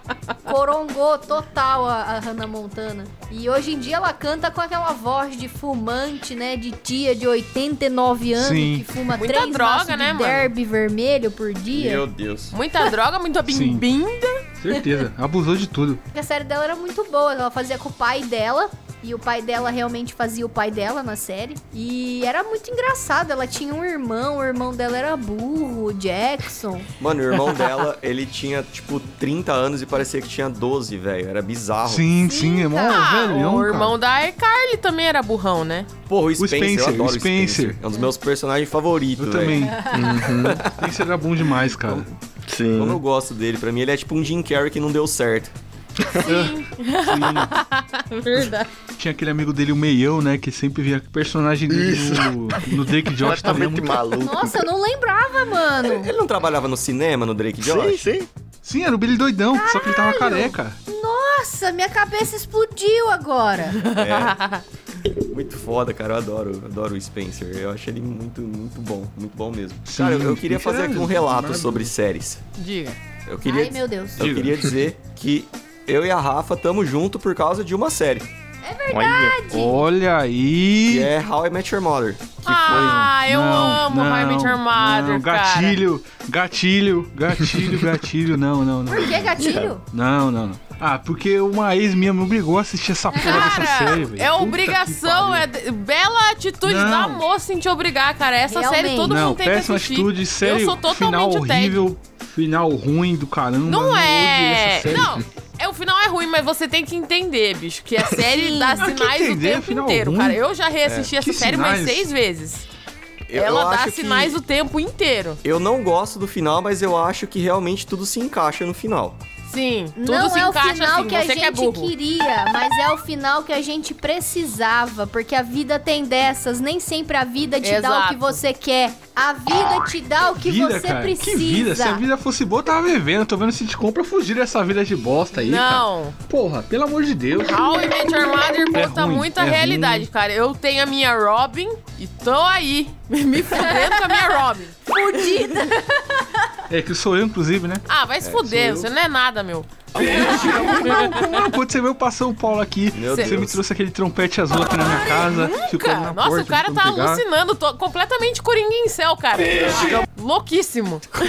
Speaker 5: Corongou total a, a Hannah Montana. E hoje em dia ela canta com aquela voz de fumante, né? De tia de 89 anos
Speaker 2: Sim.
Speaker 5: que fuma
Speaker 6: Muita
Speaker 5: três
Speaker 6: droga,
Speaker 5: maços de
Speaker 6: né, mano?
Speaker 5: derby vermelho por dia.
Speaker 4: Meu Deus.
Speaker 6: muita droga, muita bimbinda.
Speaker 2: Certeza. Abusou de tudo.
Speaker 5: A série dela era muito boa. Ela fazia com o pai dela. E o pai dela realmente fazia o pai dela na série. E era muito engraçado. Ela tinha um irmão, o irmão dela era burro, o Jackson.
Speaker 4: Mano, o irmão dela, ele tinha, tipo, 30 anos e parecia que tinha 12, velho. Era bizarro.
Speaker 2: Sim,
Speaker 5: Sim,
Speaker 2: sim, é mó
Speaker 5: cara.
Speaker 2: velhão,
Speaker 6: o irmão
Speaker 2: cara.
Speaker 6: da iCarly também era burrão, né?
Speaker 4: Porra, o Spencer,
Speaker 2: Spencer,
Speaker 4: eu adoro
Speaker 2: o
Speaker 4: o Spencer.
Speaker 2: Spencer.
Speaker 4: É um dos meus personagens favoritos,
Speaker 2: Eu
Speaker 4: velho.
Speaker 2: também.
Speaker 3: Uhum.
Speaker 2: Spencer era bom demais, cara.
Speaker 4: Como eu
Speaker 3: Sim.
Speaker 4: gosto dele. Pra mim, ele é tipo um Jim Carrey que não deu certo.
Speaker 2: Sim.
Speaker 6: Verdade.
Speaker 2: Tinha aquele amigo dele, o Meião, né? Que sempre via personagem dele no, no Drake Josh também. é Muito...
Speaker 3: maluco.
Speaker 5: Nossa, eu não lembrava, mano.
Speaker 4: Ele não trabalhava no cinema, no Drake
Speaker 3: Sim,
Speaker 4: Josh?
Speaker 3: sim.
Speaker 2: Sim, era o Billy Doidão, só que ele tava careca.
Speaker 5: Nossa, minha cabeça explodiu agora.
Speaker 4: É. Muito foda, cara. Eu adoro, eu adoro o Spencer. Eu acho ele muito, muito bom. Muito bom mesmo.
Speaker 2: Sim,
Speaker 4: cara, eu, eu queria fazer
Speaker 2: é
Speaker 4: aqui um relato sobre séries.
Speaker 6: Diga.
Speaker 4: Eu queria,
Speaker 5: Ai, meu Deus.
Speaker 4: eu
Speaker 2: Diga.
Speaker 4: queria dizer que eu e a Rafa tamo junto por causa de uma série.
Speaker 3: Olha.
Speaker 2: Olha aí.
Speaker 4: Que é How I Met Your Mother.
Speaker 6: Ah, eu
Speaker 2: Não,
Speaker 6: amo How I Met Your Mother,
Speaker 2: não,
Speaker 6: cara.
Speaker 2: gatilho, gatilho, gatilho, gatilho, não, não, não.
Speaker 5: Por que gatilho?
Speaker 2: Não, não, não. Ah, porque uma ex minha me obrigou a assistir essa porra dessa série,
Speaker 6: Cara,
Speaker 2: velho.
Speaker 6: é
Speaker 2: Puta
Speaker 6: obrigação, é bela atitude
Speaker 2: Não.
Speaker 6: da moça em te obrigar, cara. Essa série
Speaker 5: Realmente.
Speaker 6: todo
Speaker 2: Não,
Speaker 6: mundo tem que
Speaker 2: péssima
Speaker 6: assistir.
Speaker 2: atitude, série,
Speaker 6: eu sou
Speaker 2: final
Speaker 6: totalmente o Ted.
Speaker 2: horrível, final ruim do caramba.
Speaker 6: Não é.
Speaker 2: essa série.
Speaker 6: Não, é, o final é ruim, mas você tem que entender, bicho, que a série
Speaker 5: Sim.
Speaker 6: dá
Speaker 2: Ah, que
Speaker 6: sinais o
Speaker 2: entender,
Speaker 6: tempo
Speaker 2: final
Speaker 6: inteiro,
Speaker 2: ruim.
Speaker 6: cara. Eu já reassisti
Speaker 2: É.
Speaker 6: essa série mais
Speaker 2: sinais?
Speaker 6: seis vezes.
Speaker 4: Eu-
Speaker 6: Ela
Speaker 4: eu
Speaker 6: dá
Speaker 4: que-
Speaker 6: sinais o tempo inteiro.
Speaker 4: Eu não gosto do final, mas eu acho que realmente tudo se encaixa no final.
Speaker 6: Sim, tudo
Speaker 5: não
Speaker 6: se
Speaker 5: é o final
Speaker 6: assim,
Speaker 5: que a
Speaker 6: você que é
Speaker 5: gente queria, mas é o final que a gente precisava, porque a vida tem dessas, nem sempre a vida te dá o que
Speaker 6: Exato.
Speaker 5: você quer. A vida te dá o que
Speaker 2: vida,
Speaker 5: você
Speaker 2: cara,
Speaker 5: precisa.
Speaker 2: que vida. Se a vida fosse boa, eu tava vivendo. Tô vendo se te compra fugir dessa vida de bosta aí, cara.
Speaker 6: Não.
Speaker 2: Porra, pelo amor de Deus.
Speaker 6: How I Met Your Mother
Speaker 2: É
Speaker 6: conta
Speaker 2: ruim,
Speaker 6: muita
Speaker 2: é
Speaker 6: realidade,
Speaker 2: ruim.
Speaker 6: cara. Eu tenho a minha Robin e tô aí, me fudendo com a minha Robin.
Speaker 5: Fudida.
Speaker 2: É que sou eu, inclusive, né?
Speaker 6: Ah, vai se fuder,
Speaker 4: sou
Speaker 6: você não é nada, meu.
Speaker 2: Não? Quando você veio passar o Paulo aqui,
Speaker 4: Meu
Speaker 2: você
Speaker 4: Deus.
Speaker 2: me trouxe aquele trompete azul aqui na minha casa. Ficou
Speaker 6: Cara,
Speaker 2: na
Speaker 6: nossa,
Speaker 2: porta,
Speaker 6: o cara tá
Speaker 2: pegar.
Speaker 6: alucinando, tô completamente coringa em céu, cara. Louquíssimo.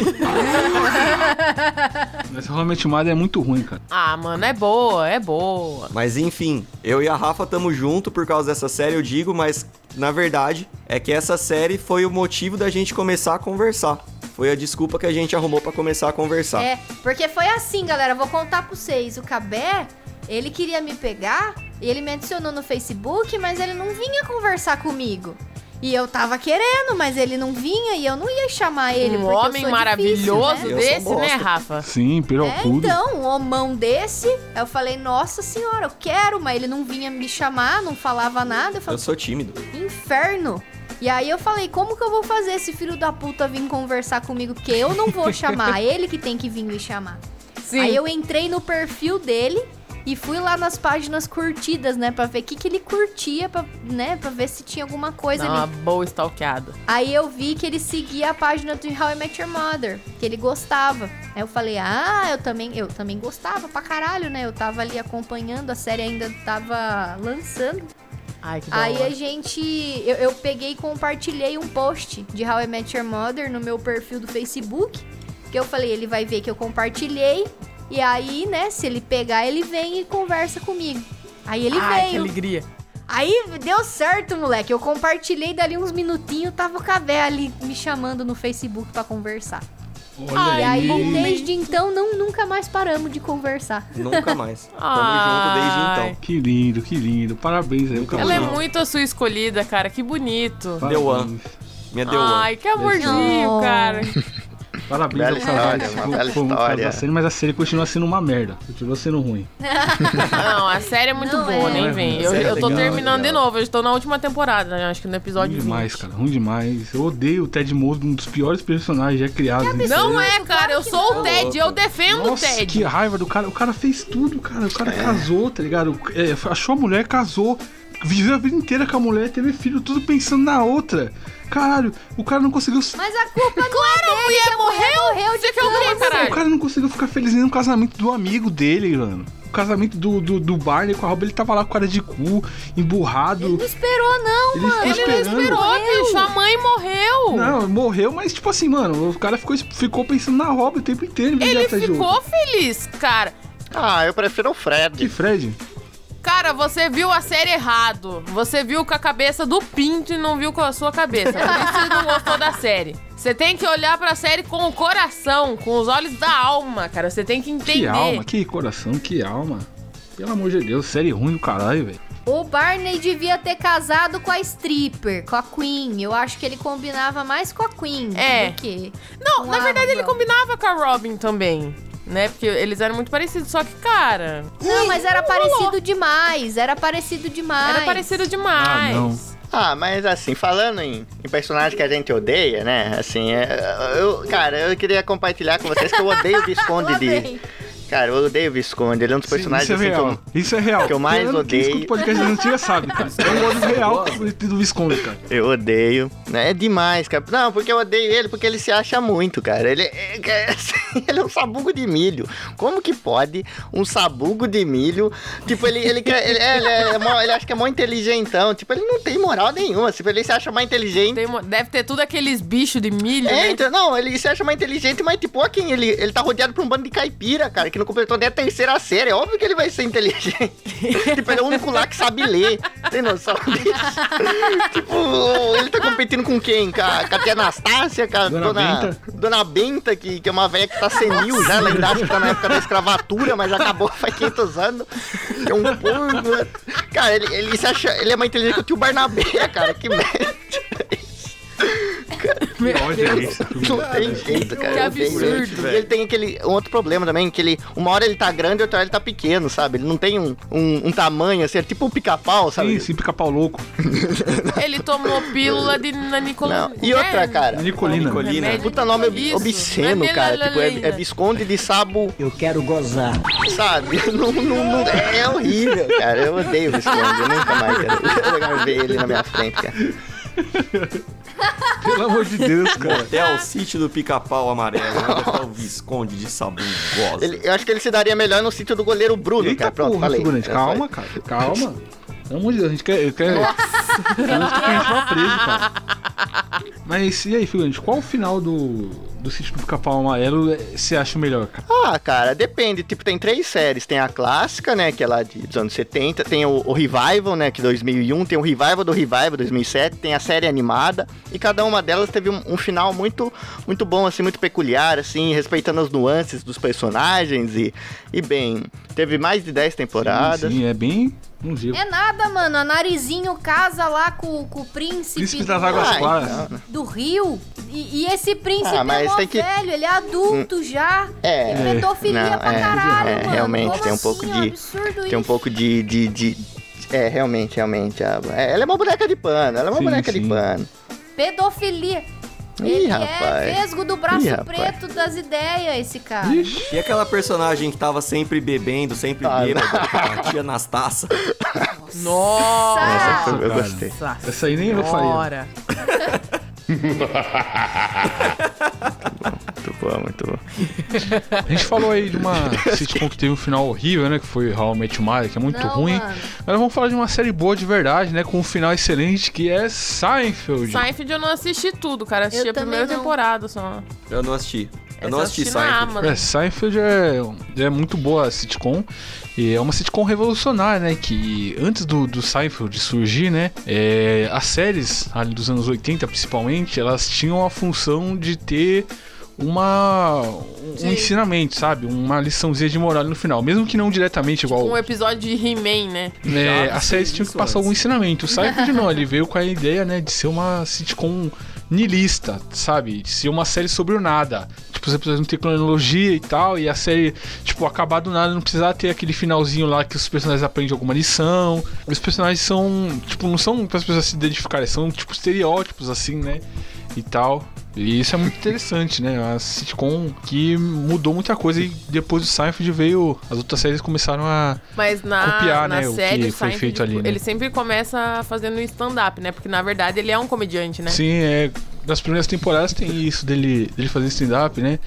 Speaker 2: Mas realmente o Mother é muito ruim, cara.
Speaker 6: Ah, mano, é boa, é boa.
Speaker 4: Mas enfim, eu e a Rafa tamo junto por causa dessa série, eu digo, mas na verdade é que essa série foi o motivo da gente começar a conversar. Foi a desculpa que a gente arrumou pra começar a conversar.
Speaker 5: É, porque foi assim, galera. Vou contar pra vocês. O Cabé, ele queria me pegar e ele me adicionou no Facebook, mas ele não vinha conversar comigo. E eu tava querendo, mas ele não vinha e eu não ia chamar ele.
Speaker 6: um
Speaker 5: eu
Speaker 6: homem
Speaker 5: sou
Speaker 6: maravilhoso
Speaker 5: difícil, né?
Speaker 4: Eu
Speaker 6: desse, né. Rafa?
Speaker 2: Sim,
Speaker 5: É,
Speaker 2: pirocudo.
Speaker 5: então, um homão desse, eu falei, nossa senhora, eu quero, mas ele não vinha me chamar, não falava nada. Eu
Speaker 4: Eu
Speaker 5: falei,
Speaker 4: sou tímido.
Speaker 5: inferno. E aí eu falei, como que eu vou fazer esse filho da puta vir conversar comigo? Porque eu não vou chamar, ele que tem que vir me chamar.
Speaker 6: Sim.
Speaker 5: Aí eu entrei no perfil dele e fui lá nas páginas curtidas, né? Pra ver o que, que ele curtia, pra, né? Pra ver se tinha alguma coisa
Speaker 6: Dá uma
Speaker 5: ali.
Speaker 6: boa stalkeada.
Speaker 5: Aí eu vi que ele seguia a página do How I Met Your Mother, que ele gostava. Aí eu falei, ah, eu também, eu também gostava pra caralho, né? Eu tava ali acompanhando, a série ainda tava lançando.
Speaker 6: Ai, que
Speaker 5: Aí a gente. Eu, eu peguei e compartilhei um post de How I Met Your Mother no meu perfil do Facebook. Que eu falei, ele vai ver que eu compartilhei. E aí, né, se ele pegar, ele vem e conversa comigo. Aí ele
Speaker 6: Ai, que
Speaker 5: veio.
Speaker 6: alegria.
Speaker 5: Aí deu certo, moleque. Eu compartilhei dali uns minutinhos, tava o Cabé ali me chamando no Facebook pra conversar.
Speaker 2: Olha
Speaker 5: E aí,
Speaker 6: bom
Speaker 5: desde então, não, nunca mais paramos de conversar.
Speaker 4: Nunca mais. Tamo junto desde então.
Speaker 2: Que lindo, que lindo. Parabéns aí, o
Speaker 4: Muito
Speaker 6: Ela é muito a sua escolhida, cara. Que bonito.
Speaker 4: Deu. Minha deu.
Speaker 6: Ai, que amorzinho,
Speaker 5: Oh.
Speaker 6: cara.
Speaker 2: Parabéns
Speaker 3: Bela
Speaker 2: ao
Speaker 3: história, bela história.
Speaker 2: sério, mas a série continua sendo uma merda. Continua sendo ruim.
Speaker 6: Não, a série é muito
Speaker 5: Não
Speaker 6: boa,
Speaker 5: é.
Speaker 6: nem
Speaker 2: é
Speaker 6: vem.
Speaker 2: ruim.
Speaker 6: Eu,
Speaker 4: série é
Speaker 6: eu tô
Speaker 4: legal,
Speaker 6: terminando de
Speaker 4: legal.
Speaker 6: novo, eu estou na última temporada, né? Acho que no episódio
Speaker 2: Ruim
Speaker 6: 20.
Speaker 2: demais, cara. Ruim demais. Eu odeio o Ted Mosby, um dos piores personagens já criados.
Speaker 6: Não
Speaker 2: série.
Speaker 6: é, cara, eu sou o Ted, eu defendo o
Speaker 2: Nossa,
Speaker 6: Ted.
Speaker 2: que raiva do cara. O cara fez tudo, cara. O
Speaker 3: É.
Speaker 2: cara casou, tá ligado? É, achou a mulher, casou. Viveu a vida inteira com a mulher, teve filho, tudo pensando na outra. Caralho, o cara não conseguiu.
Speaker 5: Mas a culpa não
Speaker 6: Claro,
Speaker 5: é
Speaker 6: a
Speaker 5: dele,
Speaker 6: mulher
Speaker 5: que a mulher
Speaker 6: morreu.
Speaker 5: morreu de câncer.
Speaker 6: caralho?
Speaker 2: O cara não conseguiu ficar feliz nem no casamento do amigo dele, mano. O casamento do, do, do Barney com a Robin, ele tava lá com cara de cu, emburrado.
Speaker 5: Não esperou, não,
Speaker 2: Ele
Speaker 5: mano.
Speaker 6: Ele não
Speaker 2: esperando.
Speaker 6: esperou, bicho, a mãe morreu.
Speaker 2: Não, morreu, mas tipo assim, mano, o cara ficou, ficou pensando na Robin o tempo inteiro.
Speaker 6: Ele ficou feliz, cara.
Speaker 3: Ah, eu prefiro o
Speaker 2: Que
Speaker 3: Fred.
Speaker 2: Fred?
Speaker 6: Cara, você viu a série errado. Você viu com a cabeça do Pinto e não viu com a sua cabeça. Por isso você não gostou da série. Você tem que olhar pra série com o coração, com os olhos da alma, cara. Você tem que entender.
Speaker 2: Que alma, que coração, que alma. Pelo amor de Deus, série ruim do caralho, velho.
Speaker 5: O Barney devia ter casado com a stripper, com a Queen. Eu acho que ele combinava mais com a Queen
Speaker 6: É.
Speaker 5: do que.
Speaker 6: Não,
Speaker 5: com
Speaker 6: na
Speaker 5: a
Speaker 6: verdade ele combinava com a Robin também. Né? Porque eles eram muito parecidos. Só que, cara.
Speaker 5: Não, mas era
Speaker 6: não rolou.
Speaker 5: parecido demais. Era parecido demais.
Speaker 6: Era parecido demais.
Speaker 2: Ah, não.
Speaker 3: Ah, mas assim, falando em, em personagem que a gente odeia, né? Assim, é, eu, cara, eu queria compartilhar com vocês que eu odeio o Visconde de. Cara, eu odeio o Visconde, ele é um dos
Speaker 2: Sim,
Speaker 3: personagens
Speaker 2: isso é
Speaker 3: assim, que
Speaker 2: real.
Speaker 3: eu,
Speaker 2: Isso é real.
Speaker 3: que eu mais
Speaker 2: Quem
Speaker 3: odeio.
Speaker 2: escuta o podcast antigas sabe, cara. É um ódio real do Visconde, cara.
Speaker 3: eu odeio. Né? É demais, cara. Não, porque eu odeio ele, porque ele se acha muito, cara. Ele é, é, assim, ele é um sabugo de milho. Como que pode um sabugo de milho? Tipo, ele, ele, quer, ele, é, ele, é mó- ele acha que é mó inteligentão. Tipo, ele não tem moral nenhuma. Tipo, ele se acha mais inteligente.
Speaker 6: Tem deve ter tudo aqueles bichos de milho,
Speaker 3: É,
Speaker 6: né?
Speaker 3: então, não, ele se acha mais inteligente, mas tipo, ó quem ele, ele tá rodeado por um bando de caipira, cara, que não completou nem a terceira série. É óbvio que ele vai ser inteligente. tipo, ele é o único lá que sabe ler. Tem noção disso? tipo, ele tá competindo com quem? Com a, com a tia Anastácia, com a
Speaker 2: Dona
Speaker 3: dona,
Speaker 2: Benta?
Speaker 3: dona Benta, que, que é uma velha que tá senil já, ela ainda acha que tá na época da escravatura, mas acabou faz 500 anos. É um porco. né? Cara, ele, ele se acha, ele é mais inteligente que o tio Barnabé, cara, que merda.
Speaker 6: Meu
Speaker 2: é?
Speaker 3: Não tem jeito, cara.
Speaker 6: Que absurdo.
Speaker 3: E ele tem aquele um outro problema também, que ele. Uma hora ele tá grande, outra hora ele tá pequeno, sabe? Ele não tem um, um, um tamanho assim, é tipo um pica-pau, sabe?
Speaker 2: Sim, sim, pica-pau louco.
Speaker 6: Ele tomou pílula de na Nicola.
Speaker 3: Não. E outra, cara.
Speaker 2: Nicolina.
Speaker 4: Nicolina.
Speaker 6: Remédio-
Speaker 3: Puta nome ob-
Speaker 6: Isso,
Speaker 3: obsceno,
Speaker 6: é
Speaker 3: cara. Tipo, é, é Visconde de Sabo,
Speaker 8: Eu quero gozar.
Speaker 3: sabe? Não, não, não- é horrível, cara. Eu odeio o Visconde. Eu nunca mais quero ver ele na minha frente, cara.
Speaker 2: Pelo amor de Deus, cara.
Speaker 4: Até o sítio do pica-pau amarelo. Onde o Visconde de Sabugosa.
Speaker 3: Ele- eu acho que ele se daria melhor no sítio do goleiro Bruno,
Speaker 2: Eita
Speaker 3: cara. Pronto,
Speaker 2: porra,
Speaker 3: falei.
Speaker 2: figurante.
Speaker 3: É
Speaker 2: Calma, cara. Calma. Pelo amor de Deus, a gente quer. Eu quero... A gente quer entrar preso, cara. Mas e aí, figurante, qual o final do, do sítio do pica-pau amarelo você acha melhor, cara?
Speaker 3: Ah, cara, depende. Tipo, tem três séries. Tem a clássica, né, que é lá de, dos anos 70. Tem o, o Revival, né, que é 2001. Tem o Revival do Revival, 2007. Tem a série animada. E cada uma delas teve um, um final muito, muito bom, assim, muito peculiar, assim, respeitando as nuances dos personagens. E, e bem, teve mais de 10 temporadas.
Speaker 2: Sim, sim, é bem.
Speaker 5: É nada, mano. A narizinho casa lá com, com o príncipe,
Speaker 2: Príncipe das Águas Claras.
Speaker 3: então,
Speaker 5: do rio. E, e esse príncipe
Speaker 3: Ah, mas
Speaker 5: é
Speaker 3: tem que-
Speaker 5: velho, ele é adulto já.
Speaker 3: É.
Speaker 5: Tem pedofilia
Speaker 3: Não,
Speaker 5: pra
Speaker 3: é,
Speaker 5: caralho,
Speaker 3: é,
Speaker 5: mano.
Speaker 3: realmente,
Speaker 5: Como
Speaker 3: tem um
Speaker 5: assim?
Speaker 3: pouco
Speaker 5: É
Speaker 3: de-
Speaker 5: absurdo
Speaker 3: Tem um pouco de. de, de- é, realmente, realmente. a- é, ela é uma boneca de pano. Ela é uma
Speaker 2: Sim,
Speaker 3: boneca
Speaker 2: sim.
Speaker 3: de pano.
Speaker 5: Pedofilia.
Speaker 3: Ih,
Speaker 5: Ele é
Speaker 3: rapaz.
Speaker 5: vesgo do braço
Speaker 3: Ih, rapaz.
Speaker 5: preto das ideias, esse cara.
Speaker 2: Ixi,
Speaker 4: E aquela personagem que tava sempre bebendo, sempre
Speaker 3: Ah,
Speaker 4: bêbada, a tia Anastácia.
Speaker 6: Nossa!
Speaker 3: Essa foi- eu gostei.
Speaker 2: Essa aí nem eu faria.
Speaker 3: Muito bom, muito bom.
Speaker 2: A gente falou aí de uma sitcom que teve um final horrível, né? Que foi Your Mother, que é muito
Speaker 5: Não,
Speaker 2: ruim.
Speaker 5: mano.
Speaker 2: Agora vamos falar de uma série boa de verdade, né? Com um final excelente, que é Seinfeld.
Speaker 6: Seinfeld eu não assisti tudo, cara. Assisti
Speaker 5: Eu
Speaker 6: a primeira
Speaker 5: não.
Speaker 6: temporada só.
Speaker 4: Eu não assisti. Eu não assisti Seinfeld.
Speaker 2: É, Seinfeld é, é muito boa a sitcom. E é uma sitcom revolucionária, né? Que antes do, do Seinfeld surgir, né? é, as séries ali dos anos 80, principalmente, elas tinham a função de ter uma um
Speaker 6: Sim.
Speaker 2: ensinamento, sabe? Uma liçãozinha de moral no final. Mesmo que não diretamente igual...
Speaker 6: Um episódio de He-Man, né?
Speaker 2: É,
Speaker 4: Já
Speaker 2: as séries
Speaker 4: sei
Speaker 2: tinham que passar algum ensinamento. O Seinfeld não, ele veio com a ideia, né, de ser uma sitcom nilista, sabe? Ser uma série sobre o nada. tipo, os episódios não ter cronologia e tal, e a série, tipo, acabar do nada, não precisar ter aquele finalzinho lá que os personagens aprendem alguma lição. Os personagens são, tipo, não são para as pessoas se identificarem, são, tipo, estereótipos, assim, né? E tal. E isso é muito interessante, né? A sitcom que mudou muita coisa e depois do Seinfeld veio. As outras séries começaram a.
Speaker 6: Mas na,
Speaker 2: Copiar,
Speaker 6: na
Speaker 2: né, o
Speaker 6: série,
Speaker 2: que
Speaker 6: o
Speaker 2: foi
Speaker 6: Seinfeld,
Speaker 2: feito ali, né?
Speaker 6: ele sempre começa fazendo stand-up, né? Porque na verdade ele é um comediante, né?
Speaker 2: Sim, é. Das primeiras temporadas tem isso dele, dele fazer stand-up, né?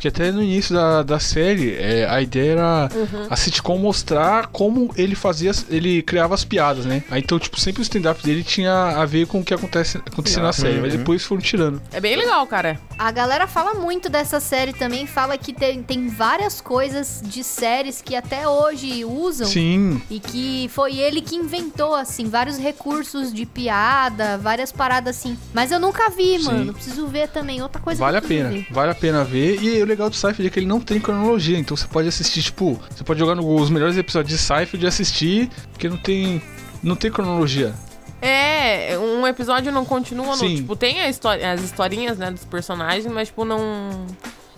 Speaker 2: Porque até no início da, da série, é, a ideia era
Speaker 6: Uhum.
Speaker 2: a sitcom mostrar como ele fazia, ele criava as piadas, né? Aí então, tipo, sempre o stand-up dele tinha a ver com o que acontece, acontecia na série, mas depois foram tirando.
Speaker 6: É bem legal, cara.
Speaker 5: A galera fala muito dessa série também, fala que tem, tem várias coisas de séries que até hoje usam.
Speaker 2: Sim,
Speaker 5: E que foi ele que inventou, assim, vários recursos de piada, várias paradas assim. Mas eu nunca vi,
Speaker 2: Sim.
Speaker 5: mano. Preciso ver também. Outra coisa
Speaker 2: vale a
Speaker 5: eu
Speaker 2: pena.
Speaker 5: ver.
Speaker 2: Vale a pena ver. E o legal do Seinfeld é que ele não tem cronologia, então você pode assistir, tipo, você pode jogar no- os melhores episódios de Seinfeld e assistir, porque não tem não tem cronologia.
Speaker 6: É, um episódio não continua no.
Speaker 2: Sim.
Speaker 6: Tipo, tem a história, as historinhas, né, dos personagens, mas, tipo, não.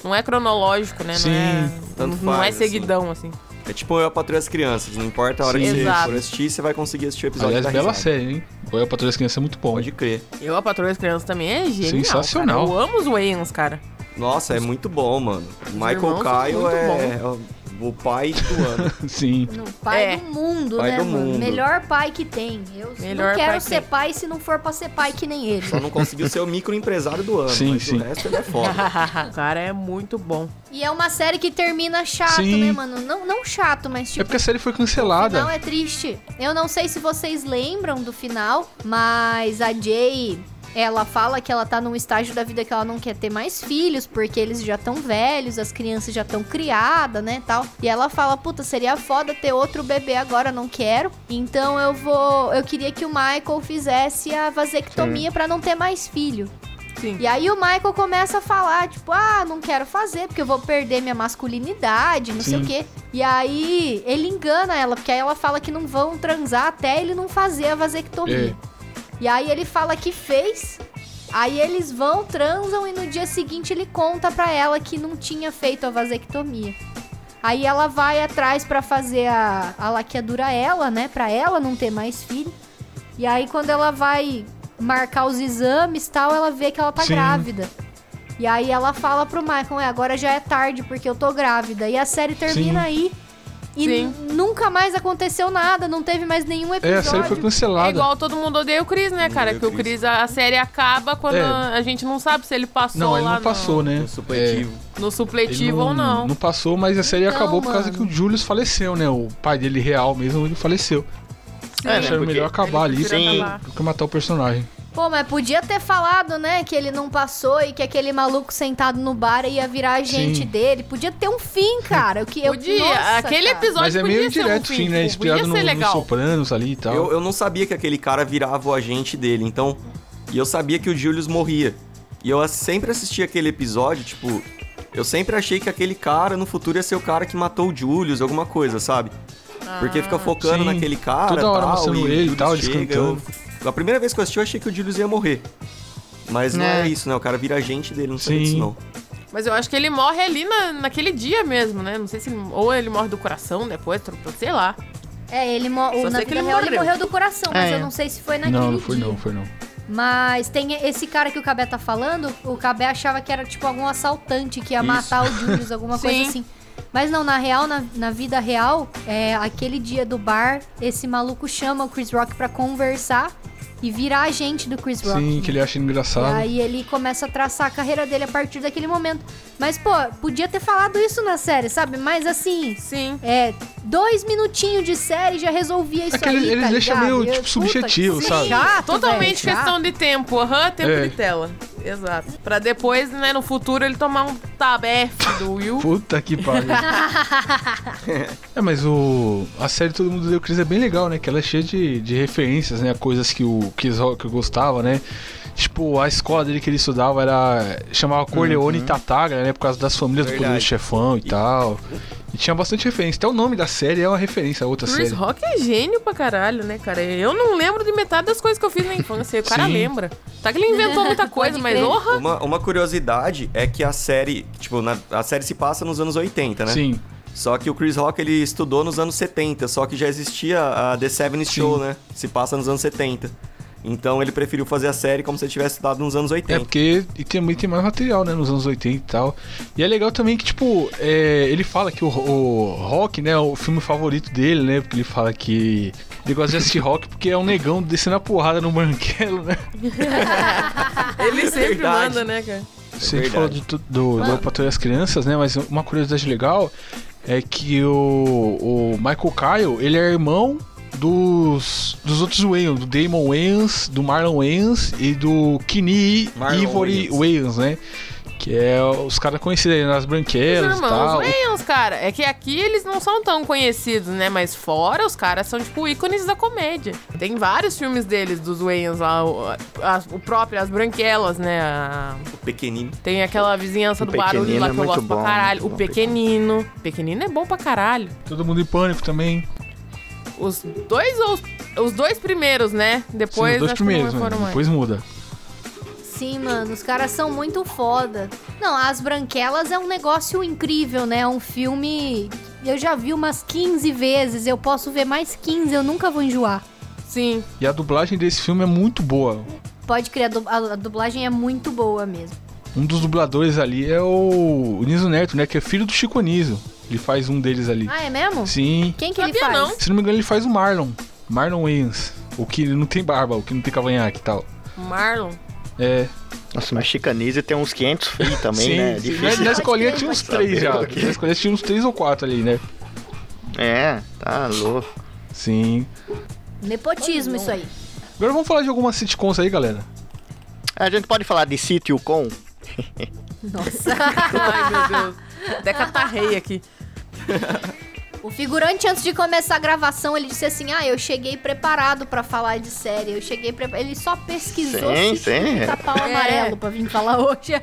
Speaker 6: Não é cronológico, né?
Speaker 2: Sim,
Speaker 6: não é,
Speaker 4: tanto
Speaker 6: não
Speaker 4: faz,
Speaker 6: é seguidão, assim.
Speaker 4: É tipo eu patrulho as crianças, não importa a hora
Speaker 2: Sim.
Speaker 4: que você for assistir, você vai conseguir assistir o episódio
Speaker 2: Aliás,
Speaker 4: da
Speaker 2: bela
Speaker 4: risada.
Speaker 2: série, hein? O El Patrulha das Crianças é muito bom.
Speaker 4: Pode crer.
Speaker 6: Eu, a Patroa das Crianças também é genial.
Speaker 2: Sensacional.
Speaker 6: Cara. Eu amo os Wayans, cara.
Speaker 4: Nossa, é muito bom, mano. Michael
Speaker 6: são
Speaker 4: Kyle
Speaker 6: muito
Speaker 4: é o pai do ano.
Speaker 2: Sim.
Speaker 5: No pai
Speaker 6: É.
Speaker 5: do mundo,
Speaker 4: Pai
Speaker 5: né,
Speaker 4: do
Speaker 5: mano?
Speaker 4: mundo.
Speaker 5: Melhor pai que tem. Eu
Speaker 6: Melhor
Speaker 5: não quero ser
Speaker 6: tem.
Speaker 5: pai se não for pra ser pai que nem ele.
Speaker 4: Só não conseguiu ser o microempresário do ano,
Speaker 2: Sim,
Speaker 4: mas
Speaker 2: sim.
Speaker 4: o resto ele é foda.
Speaker 6: o cara é muito bom.
Speaker 5: E é uma série que termina chato,
Speaker 2: Sim.
Speaker 5: né, mano? Não, não chato, mas
Speaker 2: É
Speaker 5: tipo.
Speaker 2: porque a série foi cancelada.
Speaker 5: é triste. Eu não sei se vocês lembram do final, mas a Jay, ela fala que ela tá num estágio da vida que ela não quer ter mais filhos, porque eles já estão velhos, as crianças já estão criadas, né, tal. E ela fala, puta, seria foda ter outro bebê agora, não quero. Então eu vou, eu queria que o Michael fizesse a vasectomia pra não ter mais filho.
Speaker 6: Sim.
Speaker 5: E aí o Michael começa a falar, tipo, ah, não quero fazer porque eu vou perder minha masculinidade, não sei
Speaker 2: Sim.
Speaker 5: o quê. E aí ele engana ela, porque aí ela fala que não vão transar até ele não fazer a vasectomia. E aí ele fala que fez. Aí eles vão, transam e no dia seguinte ele conta pra ela que não tinha feito a vasectomia. Aí ela vai atrás pra fazer a, a laqueadura ela, né, Pra ela não ter mais filho. E aí quando ela vai marcar os exames, tal, ela vê que ela tá
Speaker 2: Sim.
Speaker 5: grávida. E aí ela fala pro Michael, é, agora já é tarde porque eu tô grávida. E a série termina
Speaker 2: Sim.
Speaker 5: aí. E
Speaker 6: Sim.
Speaker 5: nunca mais aconteceu nada, não teve mais nenhum
Speaker 2: É,
Speaker 5: episódio.
Speaker 2: a série foi
Speaker 6: É
Speaker 2: cancelada.
Speaker 6: igual todo mundo odeia o Chris, né, cara? Que
Speaker 4: o
Speaker 6: o
Speaker 4: Chris.
Speaker 6: A, a série acaba quando
Speaker 2: É.
Speaker 6: a gente não sabe se ele passou
Speaker 2: Não, ele
Speaker 6: lá
Speaker 2: não passou,
Speaker 6: no,
Speaker 2: né?
Speaker 4: No supletivo.
Speaker 6: no
Speaker 2: Ele
Speaker 6: supletivo ou não.
Speaker 2: Não passou, mas a série
Speaker 5: Então,
Speaker 2: acabou por causa
Speaker 5: mano.
Speaker 2: que o Julius faleceu, né? O pai dele real mesmo, ele faleceu.
Speaker 3: É, né,
Speaker 2: Acharam
Speaker 3: porque
Speaker 2: melhor acabar ali
Speaker 6: acabar.
Speaker 2: do que matar o personagem.
Speaker 5: Pô, mas podia ter falado, né, que ele não passou e que aquele maluco sentado no bar ia virar agente
Speaker 2: Sim.
Speaker 5: dele. Podia ter um fim, cara. O que eu
Speaker 6: Podia.
Speaker 5: Nossa,
Speaker 6: Aquele
Speaker 5: cara.
Speaker 6: episódio
Speaker 2: Mas é
Speaker 6: podia
Speaker 2: meio
Speaker 6: ser
Speaker 2: direto,
Speaker 6: um fim,
Speaker 2: fim, né? Inspirado no, no. Sopranos ali e tal.
Speaker 4: Eu, eu não sabia que aquele cara virava o agente dele, então. E eu sabia que o Julius morria. E eu sempre assisti aquele episódio, tipo. Eu sempre achei que aquele cara no futuro ia ser o cara que matou o Julius, alguma coisa, sabe? Porque fica focando
Speaker 2: Sim.
Speaker 4: naquele cara.
Speaker 2: Toda hora
Speaker 4: tal,
Speaker 2: mostrando
Speaker 4: e
Speaker 2: ele e tal, eles
Speaker 4: chega,
Speaker 2: cantando.
Speaker 4: eu- A primeira vez que eu assisti, eu achei que o Julius ia morrer. Mas não
Speaker 3: É.
Speaker 4: é isso, né? O cara vira agente dele, não sabia
Speaker 2: Sim.
Speaker 4: disso não.
Speaker 6: Mas eu acho que ele morre ali na, naquele dia mesmo, né? Não sei se. Ou ele morre do coração depois, sei lá.
Speaker 5: É, ele mo-
Speaker 6: Só
Speaker 5: na
Speaker 6: sei que
Speaker 5: vida
Speaker 6: ele
Speaker 5: real ele
Speaker 6: morreu.
Speaker 5: morreu do coração, mas
Speaker 3: É.
Speaker 5: eu não sei se foi naquele
Speaker 2: Não, não foi
Speaker 5: dia.
Speaker 2: não, foi não.
Speaker 5: Mas tem esse cara que o Cabé tá falando, o Cabé achava que era tipo algum assaltante que ia
Speaker 4: Isso.
Speaker 5: matar o Julius, alguma coisa assim. Mas não, na real, na, na vida real, é, aquele dia do bar, esse maluco chama o Chris Rock pra conversar e virar agente do Chris Rock.
Speaker 2: Sim, que ele acha
Speaker 5: E
Speaker 2: engraçado.
Speaker 5: aí ele começa a traçar a carreira dele a partir daquele momento. Mas, pô, podia ter falado isso na série, sabe? Mas assim,
Speaker 6: Sim.
Speaker 5: é, dois minutinhos de série já resolvia isso
Speaker 2: É que eles-
Speaker 5: aí,
Speaker 2: eles
Speaker 5: tá
Speaker 2: deixam
Speaker 5: ligado?
Speaker 2: meio, tipo,
Speaker 5: puta,
Speaker 2: subjetivo,
Speaker 5: que
Speaker 2: sabe?
Speaker 5: Chato,
Speaker 6: Totalmente
Speaker 5: velho,
Speaker 6: questão
Speaker 5: chato.
Speaker 6: de tempo. Aham, tempo
Speaker 2: É.
Speaker 6: de tela. Exato. Pra depois, né, no futuro, ele tomar um tab F do Will.
Speaker 2: Puta que pariu. é, mas o. A série Todo Mundo Deu Cris é bem legal, né? Que ela é cheia de, de referências, né? Coisas que o Chris Rock gostava, né? Tipo, a escola dele que ele estudava era. chamava Corleone e Tatagra, né? Por causa das famílias do
Speaker 4: Verdade.
Speaker 2: Poderoso Chefão e tal. E tinha bastante referência. Até o nome da série é uma referência a outra
Speaker 6: Chris
Speaker 2: série.
Speaker 6: Rock é gênio pra caralho, né, cara? Eu não lembro de metade das coisas que eu fiz na infância. O cara
Speaker 2: Sim.
Speaker 6: lembra. Tá que ele inventou muita coisa, mas orra.
Speaker 4: Uma, uma curiosidade é que a série, tipo, na- a série se passa nos anos 80, né?
Speaker 2: Sim.
Speaker 4: Só que o Chris Rock ele estudou nos anos 70, só que já existia a The Seven. Show, né? Se passa nos anos 70. Então ele preferiu fazer a série como se ele tivesse estudado nos anos
Speaker 2: É
Speaker 4: 80.
Speaker 2: porque e também tem mais material, né? Nos anos 80 e tal. E é legal também que, tipo, é, ele fala que o, o Rock, né, é o filme favorito dele, né? Porque ele fala que ele gosta de assistir rock porque é um negão descendo a porrada no banquelo, né?
Speaker 6: Ele sempre
Speaker 4: verdade.
Speaker 6: manda, né, cara?
Speaker 2: Você
Speaker 4: verdade.
Speaker 2: falou do, do, do, do Patrulha das Crianças, né? Mas uma curiosidade legal é que o, o Michael Kyle, ele é irmão dos, dos outros Wayans, do Damon Wayans, do Marlon Wayans e do Kini
Speaker 4: Marlon
Speaker 2: Ivory
Speaker 4: Wayans.
Speaker 2: Wayans, né? Que é os caras conhecidos aí nas
Speaker 6: Os
Speaker 2: branquelas e
Speaker 6: irmãos
Speaker 2: tal.
Speaker 6: Wayans, cara. É que aqui eles não são tão conhecidos, né? Mas fora, os caras são, tipo, ícones da comédia. Tem vários filmes deles, dos Wayans lá. O, a- o próprio, as branquelas, né? A-
Speaker 4: O pequenino.
Speaker 6: tem aquela vizinhança
Speaker 3: O
Speaker 6: do barulho
Speaker 3: Pequenino
Speaker 6: lá
Speaker 3: é
Speaker 6: que eu
Speaker 3: muito
Speaker 6: gosto pra
Speaker 3: bom,
Speaker 6: caralho.
Speaker 3: muito
Speaker 6: O
Speaker 3: bom,
Speaker 6: Pequenino. Pequenino é bom pra caralho.
Speaker 2: Todo mundo em pânico também.
Speaker 6: Os dois ou os, os dois primeiros, né? Depois
Speaker 2: Sim, os dois primeiros,
Speaker 6: foram
Speaker 2: né?
Speaker 6: mais.
Speaker 2: Depois muda.
Speaker 5: Sim, mano, os caras são muito foda. Não, As Branquelas é um negócio incrível, né? É um filme. Eu já vi umas 15 vezes, eu posso ver mais 15, eu nunca vou enjoar.
Speaker 6: Sim.
Speaker 2: E a dublagem desse filme é muito boa.
Speaker 5: Pode crer, a du- a, a dublagem é muito boa mesmo.
Speaker 2: Um dos dubladores ali é o, o Niso Neto, né? Que é filho do Chico Niso. Ele faz um deles ali.
Speaker 5: Ah, é mesmo?
Speaker 2: Sim.
Speaker 5: Quem que ele faz?
Speaker 6: não.
Speaker 2: Se não me engano, ele faz o Marlon. Marlon Wayans. O que não tem barba, o que não tem cavanhaque e tal.
Speaker 6: Marlon.
Speaker 2: É.
Speaker 3: Nossa, mas Chicanese tem uns 500 free também,
Speaker 2: sim,
Speaker 3: né?
Speaker 2: sim.
Speaker 3: Difícil.
Speaker 2: Na, na escolinha tinha uns
Speaker 3: crer,
Speaker 2: três já. Na escolinha tinha uns três ou quatro ali, né?
Speaker 3: É, tá louco.
Speaker 2: Sim.
Speaker 5: Nepotismo, isso aí.
Speaker 2: Agora vamos falar de algumas sitcoms aí, galera.
Speaker 3: A gente pode falar de sítio com.
Speaker 5: Nossa.
Speaker 6: Ai, meu Deus. Até catarrei aqui.
Speaker 5: o figurante, antes de começar a gravação, ele disse assim: Ah, eu cheguei preparado pra falar de série. Eu cheguei pre... Ele só pesquisou
Speaker 3: Sim,
Speaker 5: se
Speaker 3: sim.
Speaker 5: tinha pau
Speaker 6: É.
Speaker 5: amarelo pra vir falar hoje.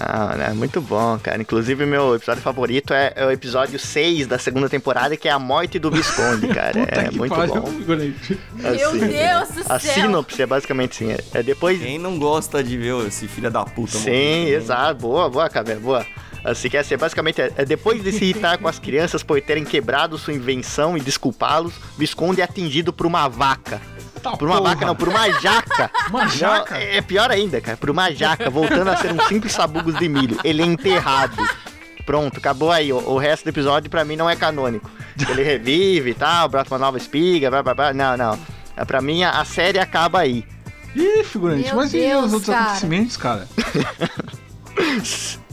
Speaker 3: Ah, é muito bom, cara. Inclusive, meu episódio favorito é, é o episódio 6 da segunda temporada, que é a morte do Visconde, cara.
Speaker 2: Puta
Speaker 3: é
Speaker 2: que
Speaker 3: muito
Speaker 2: pariu,
Speaker 3: bom.
Speaker 2: figurante.
Speaker 5: Meu
Speaker 3: Assim,
Speaker 5: Deus do
Speaker 3: A
Speaker 5: céu.
Speaker 3: sinopse é basicamente assim. É, é depois.
Speaker 4: Quem não gosta de ver esse filho da puta
Speaker 3: Sim,
Speaker 4: morrer?
Speaker 3: exato. Boa, boa, Caveira, boa. Assim que é, assim, basicamente é, é depois de se irritar com as crianças por terem quebrado sua invenção e desculpá-los, Visconde é atingido por uma vaca.
Speaker 2: Tá
Speaker 3: Por uma
Speaker 2: porra.
Speaker 3: vaca, não, por uma jaca.
Speaker 2: Uma
Speaker 3: Não,
Speaker 2: jaca?
Speaker 3: é pior ainda, cara. Por uma jaca, voltando a ser um simples sabugos de milho. Ele é enterrado. Pronto, acabou aí. O, o resto do episódio pra mim não é canônico. Ele revive e tal, brota uma nova espiga, blá blá blá. Não, não. É, Pra mim a, a série acaba aí.
Speaker 2: Ih, figurante,
Speaker 5: Meu
Speaker 2: mas e
Speaker 5: Deus,
Speaker 2: os outros
Speaker 5: cara.
Speaker 2: acontecimentos, cara?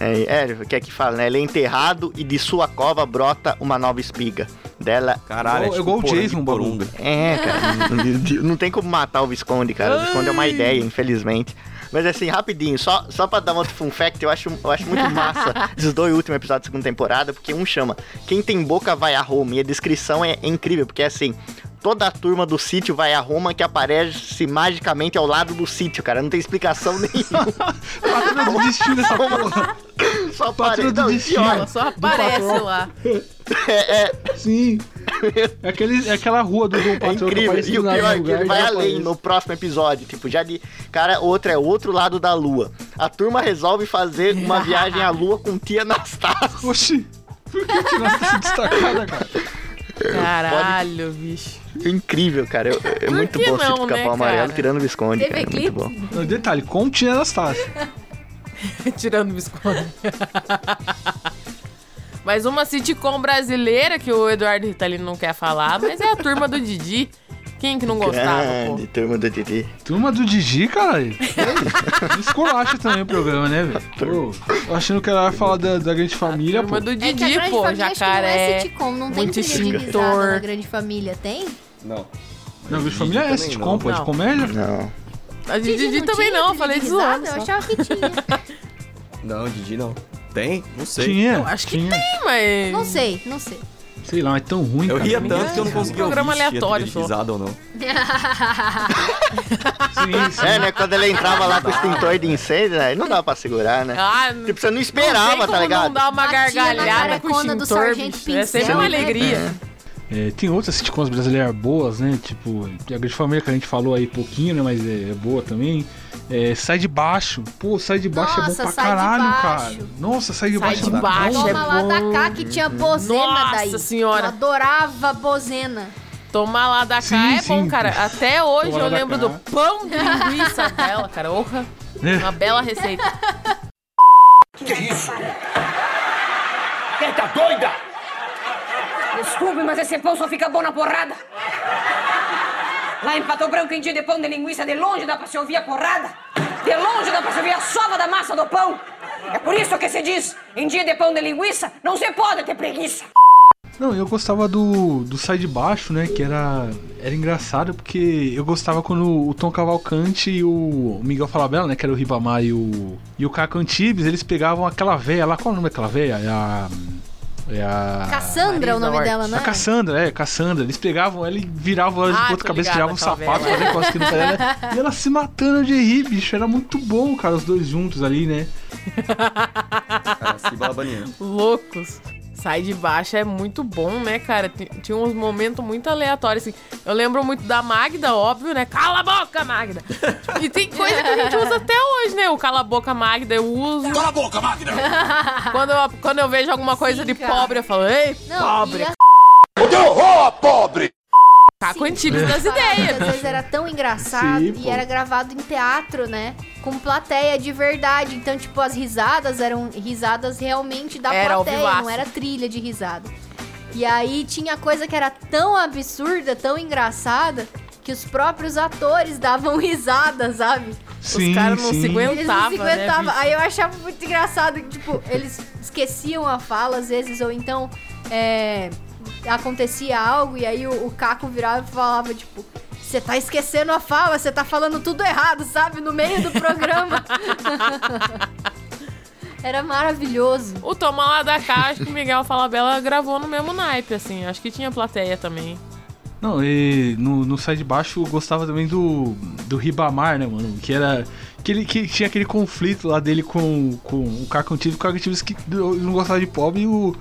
Speaker 3: É, é, o que é que fala, né? Ele é enterrado e de sua cova brota uma nova espiga. Dela.
Speaker 4: Caralho,
Speaker 2: Igual-
Speaker 4: é tipo
Speaker 2: igual o
Speaker 4: porão de
Speaker 2: Jason, o bagulho.
Speaker 4: porunga.
Speaker 3: É, cara. não, não tem como matar o Visconde, cara. O Visconde é uma ideia, infelizmente. Mas assim, rapidinho, só, só pra dar um outro fun fact, eu acho, eu acho muito massa esses dois últimos episódios da segunda temporada, porque um chama Quem tem boca vai a Roma, e a descrição é, é incrível, porque é assim, toda a turma do sítio vai a Roma que aparece magicamente ao lado do sítio, cara. Não tem explicação nenhuma.
Speaker 2: Patrulha do destino essa porra.
Speaker 3: Só
Speaker 2: Patrulha
Speaker 3: aparece.
Speaker 2: do
Speaker 3: Não,
Speaker 2: destino.
Speaker 3: pior,
Speaker 6: Ela só aparece lá.
Speaker 3: é, é,
Speaker 2: Sim. É, aquele, é aquela rua do Dom
Speaker 3: É
Speaker 2: Patrão que
Speaker 3: incrível. E o
Speaker 2: do
Speaker 3: pior é que ele vai além no próximo episódio. Tipo, já de. Cara, outro é outro lado da lua. A turma resolve fazer uma viagem à lua com tia Anastácia.
Speaker 2: Oxi. Por que nós tá se destacada, cara?
Speaker 6: Caralho, bicho.
Speaker 3: Incrível, cara. Eu- É muito bom
Speaker 6: não,
Speaker 3: esse
Speaker 6: né,
Speaker 3: capão amarelo
Speaker 6: cara?
Speaker 3: tirando o Visconde.
Speaker 5: Teve
Speaker 3: Cara, muito
Speaker 5: clipe?
Speaker 3: bom.
Speaker 2: Não, Detalhe, com o Tia Anastácia.
Speaker 6: Tirando o biscoito. Mas uma sitcom brasileira que o Eduardo Ritalino não quer falar, mas é a turma do Didi. Quem que não gostava, pô?
Speaker 3: Grande turma do Didi.
Speaker 2: Turma do Didi, caralho. Esculacha também o programa, né, velho? Pô, tô achando que ela vai falar da, da grande família, pô.
Speaker 6: Turma do
Speaker 5: É que a
Speaker 6: Didi,
Speaker 5: Grande
Speaker 6: pô,
Speaker 5: Família acho que não
Speaker 6: jacaré.
Speaker 5: é sitcom, não tem de
Speaker 6: extintor.
Speaker 5: na Grande Família, tem?
Speaker 4: Não.
Speaker 2: Não, a grande família é
Speaker 4: também
Speaker 2: sitcom,
Speaker 4: não.
Speaker 2: pô, de
Speaker 6: Não.
Speaker 2: comédia.
Speaker 3: Não.
Speaker 6: A de Didi também
Speaker 5: tinha
Speaker 6: não, falei
Speaker 5: de
Speaker 6: de zoando.
Speaker 5: Eu achava que tinha.
Speaker 4: Não, Didi não. Tem? Não sei.
Speaker 2: Tinha.
Speaker 6: Eu acho que
Speaker 2: tinha.
Speaker 6: tem, mas.
Speaker 5: Não sei, não sei.
Speaker 2: Sei lá, é tão ruim,
Speaker 4: Eu
Speaker 2: cara.
Speaker 4: ria tanto que eu não
Speaker 6: é um
Speaker 4: conseguia ouvir
Speaker 6: programa
Speaker 4: se tinha
Speaker 6: aleatório só.
Speaker 4: risada ou não.
Speaker 2: Sim, sim.
Speaker 3: É, né? Quando ele entrava lá com o extintor de incêndio, né? Não dava pra segurar, né?
Speaker 6: Ah,
Speaker 3: Tipo, você não
Speaker 6: não
Speaker 3: esperava,
Speaker 6: como
Speaker 3: tá ligado?
Speaker 6: não dar uma gargalhada com o
Speaker 5: carecona do
Speaker 6: extintor,
Speaker 5: Sargento
Speaker 6: bicho. É sempre
Speaker 5: Pincel,
Speaker 6: uma
Speaker 5: né?
Speaker 6: alegria.
Speaker 2: É, tem outras sitcoms brasileiras boas, né? Tipo, a Grande Família que a gente falou aí pouquinho, né? Mas é, é boa também. É, sai de baixo. Pô, sai de baixo é
Speaker 5: Nossa,
Speaker 2: bom pra
Speaker 5: Sai de
Speaker 2: caralho,
Speaker 5: Baixo.
Speaker 2: cara. Nossa, sai de
Speaker 6: Sai
Speaker 2: baixo.
Speaker 6: de
Speaker 2: é
Speaker 6: baixo
Speaker 2: bom.
Speaker 6: é
Speaker 5: Toma lá da
Speaker 6: bom.
Speaker 5: cá que tinha bozena
Speaker 6: Nossa
Speaker 5: daí.
Speaker 6: senhora.
Speaker 5: Eu adorava bozena.
Speaker 6: Tomar lá da cá
Speaker 2: Sim,
Speaker 6: é bom,
Speaker 2: sim.
Speaker 6: cara. Até hoje
Speaker 2: Tomar
Speaker 6: eu
Speaker 2: da
Speaker 6: lembro
Speaker 2: cá.
Speaker 6: do pão de linguiça dela, cara. Orra.
Speaker 2: É.
Speaker 6: Uma bela receita.
Speaker 8: Quem tá doida?
Speaker 9: Desculpe, mas esse pão só fica bom na porrada. Lá em Pato Branco, em dia de pão de linguiça, de longe dá pra se ouvir a porrada. De longe dá pra se ouvir a sova da massa do pão. É por isso que se diz, em dia de pão de linguiça, não se pode ter preguiça.
Speaker 2: Não, eu gostava do, do Sai de Baixo, né? Que era, era engraçado porque eu gostava quando o Tom Cavalcante e o Miguel Falabella, né? Que era o Ribamar e o, e o Caco Antibes, eles pegavam aquela véia lá. Qual é o nome daquela véia? É a. É a.
Speaker 5: Cassandra é o nome
Speaker 6: Hort.
Speaker 5: dela, né?
Speaker 2: A Cassandra, é, Cassandra. Eles pegavam ela e viravam ela de
Speaker 6: Ah,
Speaker 2: ponta cabeça, tiravam o
Speaker 6: aquela
Speaker 2: sapato,
Speaker 6: velha.
Speaker 2: faziam coisa que não né? E ela se matando de rir, bicho. Era muito bom, cara, os dois juntos ali, né?
Speaker 4: Cara, se balabaneando.
Speaker 6: Loucos. Sai de baixo é muito bom, né, cara? Ti- Tinha uns momentos muito aleatórios, assim. Eu lembro muito da Magda, óbvio, né? Cala a boca, Magda! e tem coisa que a gente usa até hoje, né? O cala a boca, Magda, eu uso.
Speaker 8: Cala a boca, máquina!
Speaker 6: Quando eu, quando eu vejo alguma coisa
Speaker 5: Sim,
Speaker 6: de
Speaker 5: cara.
Speaker 6: pobre, eu falo, ei,
Speaker 5: Não,
Speaker 6: pobre,
Speaker 5: e a-
Speaker 8: Que horror, pobre!
Speaker 6: caco antigos das ideias.
Speaker 5: Às vezes era tão engraçado
Speaker 2: Sim,
Speaker 5: e
Speaker 2: pô.
Speaker 5: era gravado em teatro, né? Com plateia de verdade. Então, tipo, as risadas eram risadas realmente da
Speaker 6: Era
Speaker 5: plateia, não era trilha de risada. E aí tinha coisa que era tão absurda, tão engraçada, que os próprios atores davam risada, sabe?
Speaker 6: Os caras não se
Speaker 5: Eles não
Speaker 6: aguentavam,
Speaker 5: se
Speaker 6: né?
Speaker 5: Aí eu achava muito engraçado que, tipo, eles esqueciam a fala às vezes, ou então é, acontecia algo e aí o, o Caco virava e falava, tipo, você tá esquecendo a fala, você tá falando tudo errado, sabe? No meio do programa. Era maravilhoso.
Speaker 6: O Toma lá da cá, acho que o Miguel Falabella gravou no mesmo naipe, assim. Acho que tinha plateia também.
Speaker 2: Não, e no, no Sai de Baixo eu gostava também do, do Ribamar, né, mano? Que era. Que, ele, que tinha aquele conflito lá dele com, com o Caco Antibes, o Caco Antibes que não gostava de pobre e o,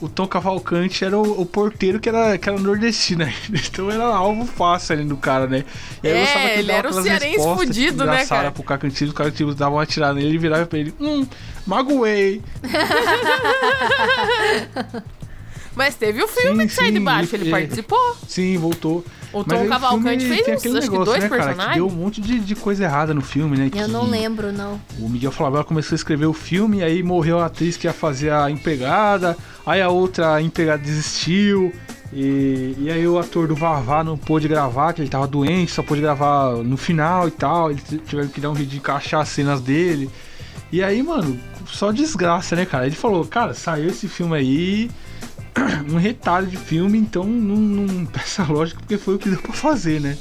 Speaker 2: o Tom Cavalcante era o, o porteiro que era, que era nordestino, né? Então era alvo fácil ali do cara, né? E aí eu
Speaker 6: É,
Speaker 2: gostava que
Speaker 6: ele
Speaker 2: dava
Speaker 6: era o cearense fudido, né, cara?
Speaker 2: Pro Caco Antibes, o Caco Antibes dava uma tirada nele, ele virava pra ele, hum, magoei.
Speaker 6: Mas teve o filme
Speaker 2: Sim,
Speaker 6: de Sai de
Speaker 2: sim,
Speaker 6: Baixo,
Speaker 2: ele-
Speaker 6: ele
Speaker 2: é.
Speaker 6: participou.
Speaker 2: Sim, voltou.
Speaker 6: O Tom Cavalcante fez uns, acho que
Speaker 2: negócio,
Speaker 6: dois
Speaker 2: né, cara, que
Speaker 6: personagens.
Speaker 2: deu um monte de, de coisa errada no filme, né?
Speaker 5: Eu
Speaker 2: que
Speaker 5: não lembro, não.
Speaker 2: O Miguel Falabella começou a escrever o filme, aí morreu a atriz que ia fazer a empregada, aí a outra empregada desistiu, e, e aí o ator do Vavá não pôde gravar, que ele tava doente, só pôde gravar no final e tal, eles tiveram que dar um jeito de encaixar as cenas dele. E aí, mano, só desgraça, né, cara? Ele falou, cara, saiu esse filme aí, um retalho de filme, então não, não peça lógica, porque foi o que deu pra fazer, né?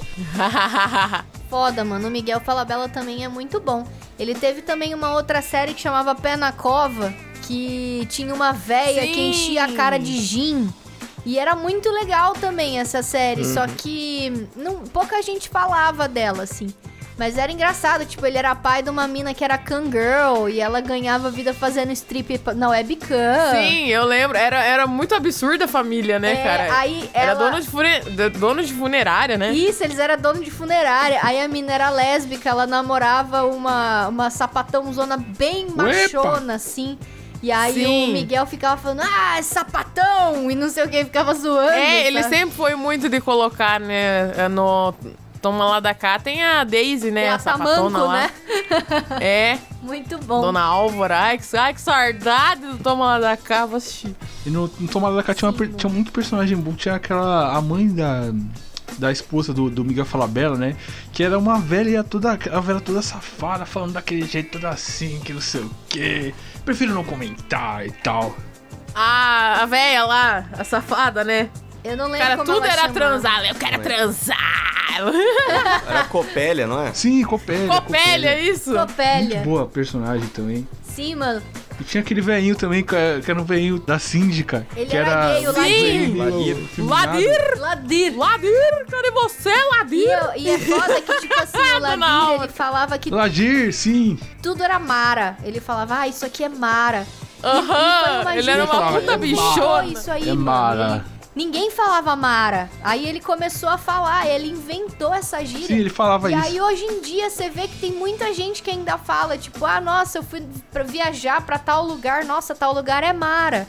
Speaker 5: Foda, mano. O Miguel Falabella também é muito bom. Ele teve também uma outra série que chamava Pé na Cova, que tinha uma véia
Speaker 6: Sim.
Speaker 5: que enchia a cara de gin. E era muito legal também essa série, só que não, pouca gente falava dela, assim. Mas era engraçado, tipo, ele era pai de uma mina que era Kangirl e ela ganhava vida fazendo strip na webcam.
Speaker 6: Sim, eu lembro. Era, era muito absurda a família, né,
Speaker 5: É,
Speaker 6: cara?
Speaker 5: aí
Speaker 6: Era
Speaker 5: ela-
Speaker 6: dono de, fune... de- dono de funerária, né?
Speaker 5: Isso, eles eram dono de funerária. Aí a mina era lésbica, ela namorava uma, uma sapatãozona bem machona, assim. E aí
Speaker 6: Sim.
Speaker 5: o Miguel ficava falando, ah, é sapatão! E não sei o que, ficava zoando.
Speaker 6: É, ele
Speaker 5: sabe?
Speaker 6: sempre foi muito de colocar, né, no... Toma lá da cá, tem a Daisy, né,
Speaker 5: É
Speaker 6: a
Speaker 5: a
Speaker 6: sapatona
Speaker 5: tamanco,
Speaker 6: lá.
Speaker 5: né?
Speaker 6: É,
Speaker 5: Muito bom.
Speaker 6: Dona Álvara. Ai, que, ai, que saudade do Toma lá da cá, vou assistir.
Speaker 2: E no, no Tomada da Cá tinha, uma tinha muito personagem bom. Tinha aquela. A mãe da. Da esposa do, do Miguel Falabella, né? Que era uma velha toda. A velha toda safada, falando daquele jeito todo assim, que não sei o quê. Prefiro não comentar e tal.
Speaker 6: Ah, a véia lá, a safada, né?
Speaker 5: Eu não lembro
Speaker 6: Cara,
Speaker 5: como
Speaker 6: tudo
Speaker 5: ela
Speaker 6: era
Speaker 5: chamava.
Speaker 6: transar. Eu quero transar.
Speaker 4: Era Copélia, não é?
Speaker 2: Sim, Copélia.
Speaker 6: Copélia, isso?
Speaker 2: Muito
Speaker 5: Copélia.
Speaker 2: boa personagem também.
Speaker 5: Sim, mano.
Speaker 2: E tinha aquele velhinho também, que era um velhinho da síndica.
Speaker 5: Ele
Speaker 2: que
Speaker 5: era
Speaker 2: era
Speaker 5: gay, o
Speaker 6: Sim!
Speaker 2: Ladir.
Speaker 6: Ladir!
Speaker 5: Ladir.
Speaker 6: Ladir! Cadê você,
Speaker 5: E,
Speaker 6: Ladir?
Speaker 5: eu- e é foda que, tipo assim, o
Speaker 6: Dona
Speaker 5: Ladir, ele falava que
Speaker 2: Ladir, sim.
Speaker 5: tudo era Mara. Ele falava, ah, isso aqui é Mara. E- e
Speaker 6: Aham!
Speaker 5: uma
Speaker 6: Ele era uma puta bichona.
Speaker 5: isso aí,
Speaker 2: É
Speaker 5: mano.
Speaker 2: Mara.
Speaker 5: Ele- ninguém falava Mara. Aí ele começou a falar, ele inventou essa gíria.
Speaker 2: Sim, ele falava
Speaker 5: e
Speaker 2: isso.
Speaker 5: aí hoje em dia você vê que tem muita gente que ainda fala, tipo, ah, nossa, eu fui pra viajar pra tal lugar, nossa, tal lugar é Mara.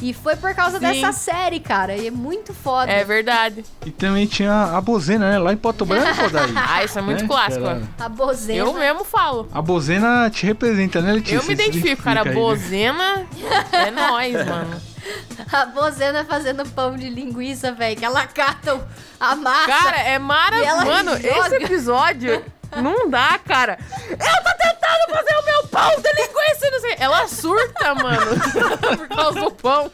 Speaker 5: E foi por causa
Speaker 6: Sim.
Speaker 5: dessa série, cara. E é muito foda.
Speaker 6: É verdade.
Speaker 2: E também tinha a Bozena, né? Lá em Pato Branco, daí.
Speaker 6: Ah, isso é muito
Speaker 2: Né?
Speaker 6: clássico.
Speaker 2: Era-
Speaker 5: A bozena.
Speaker 6: Eu mesmo falo.
Speaker 2: A Bozena te representa, né, Letícia?
Speaker 6: Eu me identifico, cara.
Speaker 2: aí, né?
Speaker 6: Bozena é nóis, mano.
Speaker 5: A bozena fazendo pão de linguiça, velho. Que ela cata a massa.
Speaker 6: Cara, é maravilhoso. Mano,
Speaker 5: joga.
Speaker 6: esse episódio não dá, cara. Eu tô tentando fazer o meu pão de linguiça e não sei. Ela surta, mano. por causa do pão.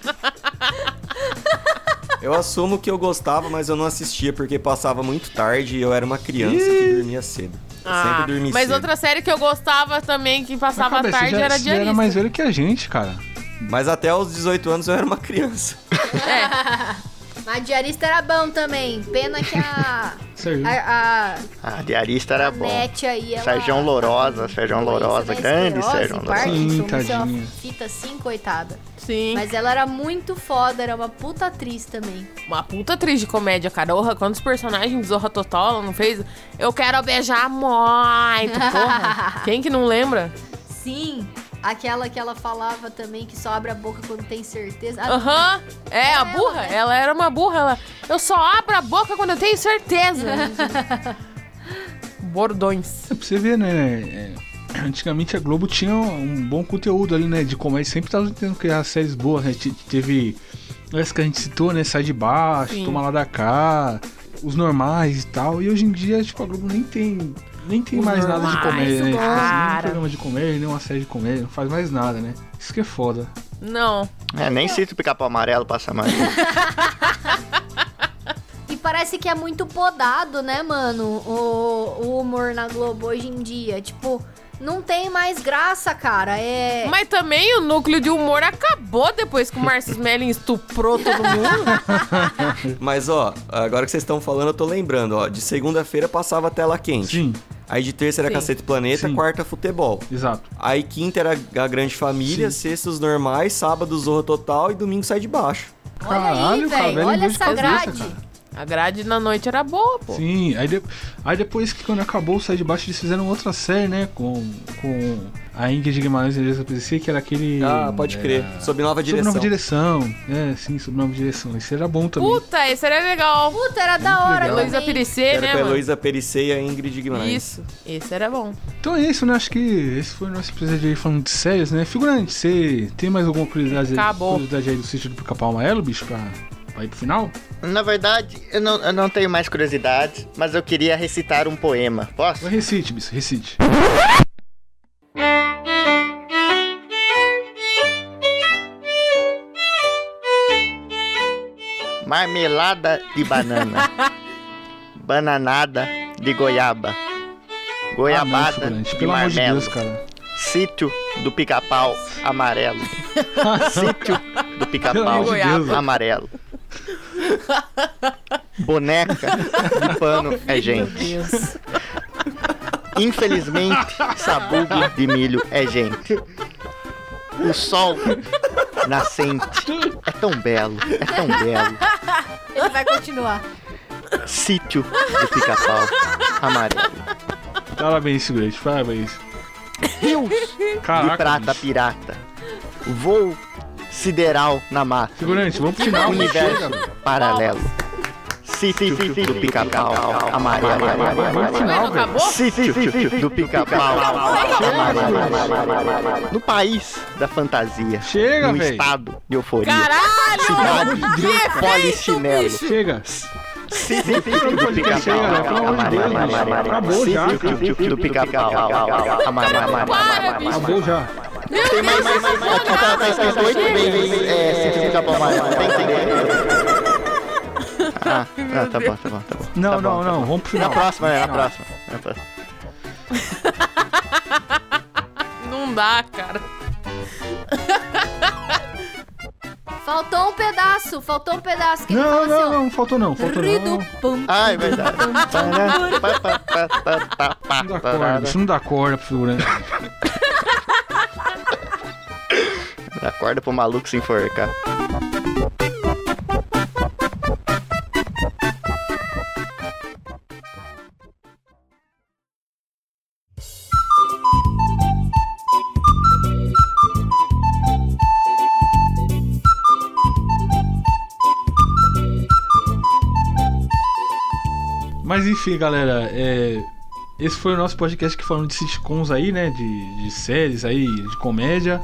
Speaker 4: Eu assumo que eu gostava, mas eu não assistia porque passava muito tarde e eu era uma criança que dormia cedo. Eu sempre dormi
Speaker 6: Ah, mas
Speaker 4: cedo.
Speaker 6: outra série que eu gostava também, que
Speaker 2: Mas,
Speaker 6: passava
Speaker 2: cara, você
Speaker 6: tarde,
Speaker 2: já,
Speaker 6: era
Speaker 2: você já era
Speaker 6: diarista.
Speaker 2: mais velho que a gente, cara.
Speaker 4: Mas até aos 18 anos eu era uma criança.
Speaker 5: Mas diarista era bom também. Pena que a.
Speaker 2: Sério.
Speaker 5: A,
Speaker 3: Ah, diarista era
Speaker 5: a, a
Speaker 3: bom.
Speaker 5: net aí, ela.
Speaker 3: Sérgio Lourosa, Sérgio Lourosa,
Speaker 5: da
Speaker 3: grande Sérgio Lourosa.
Speaker 2: Sim,
Speaker 5: é uma
Speaker 2: tadinha.
Speaker 5: fita assim, coitada.
Speaker 6: Sim.
Speaker 5: Mas ela era muito foda, era uma puta atriz também.
Speaker 6: Uma puta atriz de comédia, cara. Orra, quantos personagens de Zorra Total ela não fez? Eu quero beijar muito, porra. Quem que não lembra?
Speaker 5: Sim, aquela que ela falava também que só abre a boca quando tem certeza. Ah,
Speaker 6: Aham. É, a
Speaker 5: ela,
Speaker 6: burra.
Speaker 5: né?
Speaker 6: Ela era uma burra. Ela, eu só abro a boca quando eu tenho certeza. Bordões.
Speaker 2: É pra você ver, né? é, antigamente a Globo tinha um bom conteúdo ali, né? De comédia. Sempre tava tentando criar séries boas, né? Te- Teve essa que a gente citou, né? Sai de baixo,
Speaker 6: Sim.
Speaker 2: toma lá da cá, os normais e tal. E hoje em dia, tipo, a Globo nem tem. Nem tem
Speaker 6: Os
Speaker 2: mais nada de comédia, né? Tipo, nem
Speaker 6: cara.
Speaker 2: um programa de comédia, nem uma série de comédia, não faz mais nada, né? Isso que é foda.
Speaker 6: Não.
Speaker 3: É, nem cito o pica-pau amarelo passa mais.
Speaker 5: E parece que é muito podado, né, mano? O, o humor na Globo hoje em dia. Tipo, não tem mais graça, cara. É.
Speaker 6: Mas também o núcleo de humor acabou depois que o Marcos Melling estuprou todo mundo.
Speaker 4: Mas ó, agora que vocês estão falando, eu tô lembrando, ó. De segunda-feira passava tela quente.
Speaker 2: Sim,
Speaker 4: Aí de terça era
Speaker 6: Sim.
Speaker 4: Cacete Planeta,
Speaker 2: Sim.
Speaker 4: quarta futebol.
Speaker 2: exato.
Speaker 4: Aí quinta era a Grande Família, sexta os normais, sábado Zorra Total e domingo sai de baixo.
Speaker 5: Olha aí,
Speaker 2: Caralho, cara,
Speaker 5: velho. Olha essa grade.
Speaker 2: cara.
Speaker 6: A grade na noite era boa, pô.
Speaker 2: Sim, aí, de- aí depois que quando acabou o Sai de Baixo, eles fizeram outra série, né? Com, com a Ingrid Guimarães e a Elisa PCC, que era aquele.
Speaker 4: Ah, pode crer.
Speaker 2: é,
Speaker 4: Sob nova
Speaker 2: Sob
Speaker 4: direção.
Speaker 2: nova direção. É, sim, sob nova direção. Esse era bom também.
Speaker 6: Puta, esse era legal.
Speaker 5: Puta, era da hora.
Speaker 6: Heloísa. Perissé,
Speaker 4: Era
Speaker 6: né,
Speaker 4: com a? Heloísa Perissé e a Ingrid Guimarães.
Speaker 6: Isso, esse era bom.
Speaker 2: Então é isso, né? Acho que esse foi o nosso episódio aí falando de séries, né? Figurante, você tem mais alguma curiosidade,
Speaker 6: Acabou.
Speaker 2: curiosidade aí do sítio do Pica-Pau Amarelo, bicho, pra, ir pro final?
Speaker 3: Na verdade, eu não, eu não tenho mais curiosidades, mas eu queria recitar um poema. Posso?
Speaker 2: Vai, recite, bicho, recite.
Speaker 3: Marmelada de banana. Bananada de goiaba.
Speaker 2: ah, não,
Speaker 3: Goiabada
Speaker 2: figurante,
Speaker 3: de
Speaker 2: pelo de
Speaker 3: marmelo.
Speaker 2: Deus, cara.
Speaker 3: Sítio do pica-pau amarelo. Sítio do pica-pau
Speaker 2: de
Speaker 3: amarelo. Boneca de pano é gente. Infelizmente, sabugo de milho é gente. O sol nascente é tão belo, é tão belo.
Speaker 5: Ele vai continuar.
Speaker 3: Sítio do pica-pau amarelo.
Speaker 2: Parabéns, figurante, parabéns.
Speaker 3: Rios
Speaker 2: Caraca,
Speaker 3: de prata
Speaker 2: bicho.
Speaker 3: pirata. Voo sideral na mata.
Speaker 2: Figurante, vamos pro final.
Speaker 3: Universo paralelo. Sítio do pica-pau amarelo.
Speaker 2: Vamos pro final, velho.
Speaker 3: Sítio do pica-pau amarelo. No país da fantasia.
Speaker 2: Chega,
Speaker 3: No
Speaker 2: velho.
Speaker 3: estado de euforia.
Speaker 6: Caralho!
Speaker 3: Cidade polichinelo.
Speaker 2: Chega. Né? Acabou já! Acabou já.
Speaker 3: Meu tem Deus, mais, mais, mais, Aqui tá escrito mais, mais, é, mais, tá, tá, tá, é, Capão mais, Tem mais, Ah, ah tá bom, tá bom, tá bom.
Speaker 2: Não,
Speaker 3: tá bom,
Speaker 2: não,
Speaker 3: tá
Speaker 2: não, vamos pro final.
Speaker 3: Na próxima, é, Na próxima.
Speaker 6: Não dá, cara.
Speaker 5: Faltou um pedaço, faltou um pedaço. Que
Speaker 2: não, não,
Speaker 5: assim, não,
Speaker 2: não, faltou não, faltou
Speaker 5: Rido,
Speaker 2: não.
Speaker 5: Pum,
Speaker 3: ah, é verdade.
Speaker 2: Pum, pum, pum, não dá corda, isso não dá corda pro figurante.
Speaker 3: Dá corda pro maluco se enforcar.
Speaker 2: Mas enfim, galera, é, esse foi o nosso podcast que falando de sitcoms aí, né? De, de séries aí, de comédia.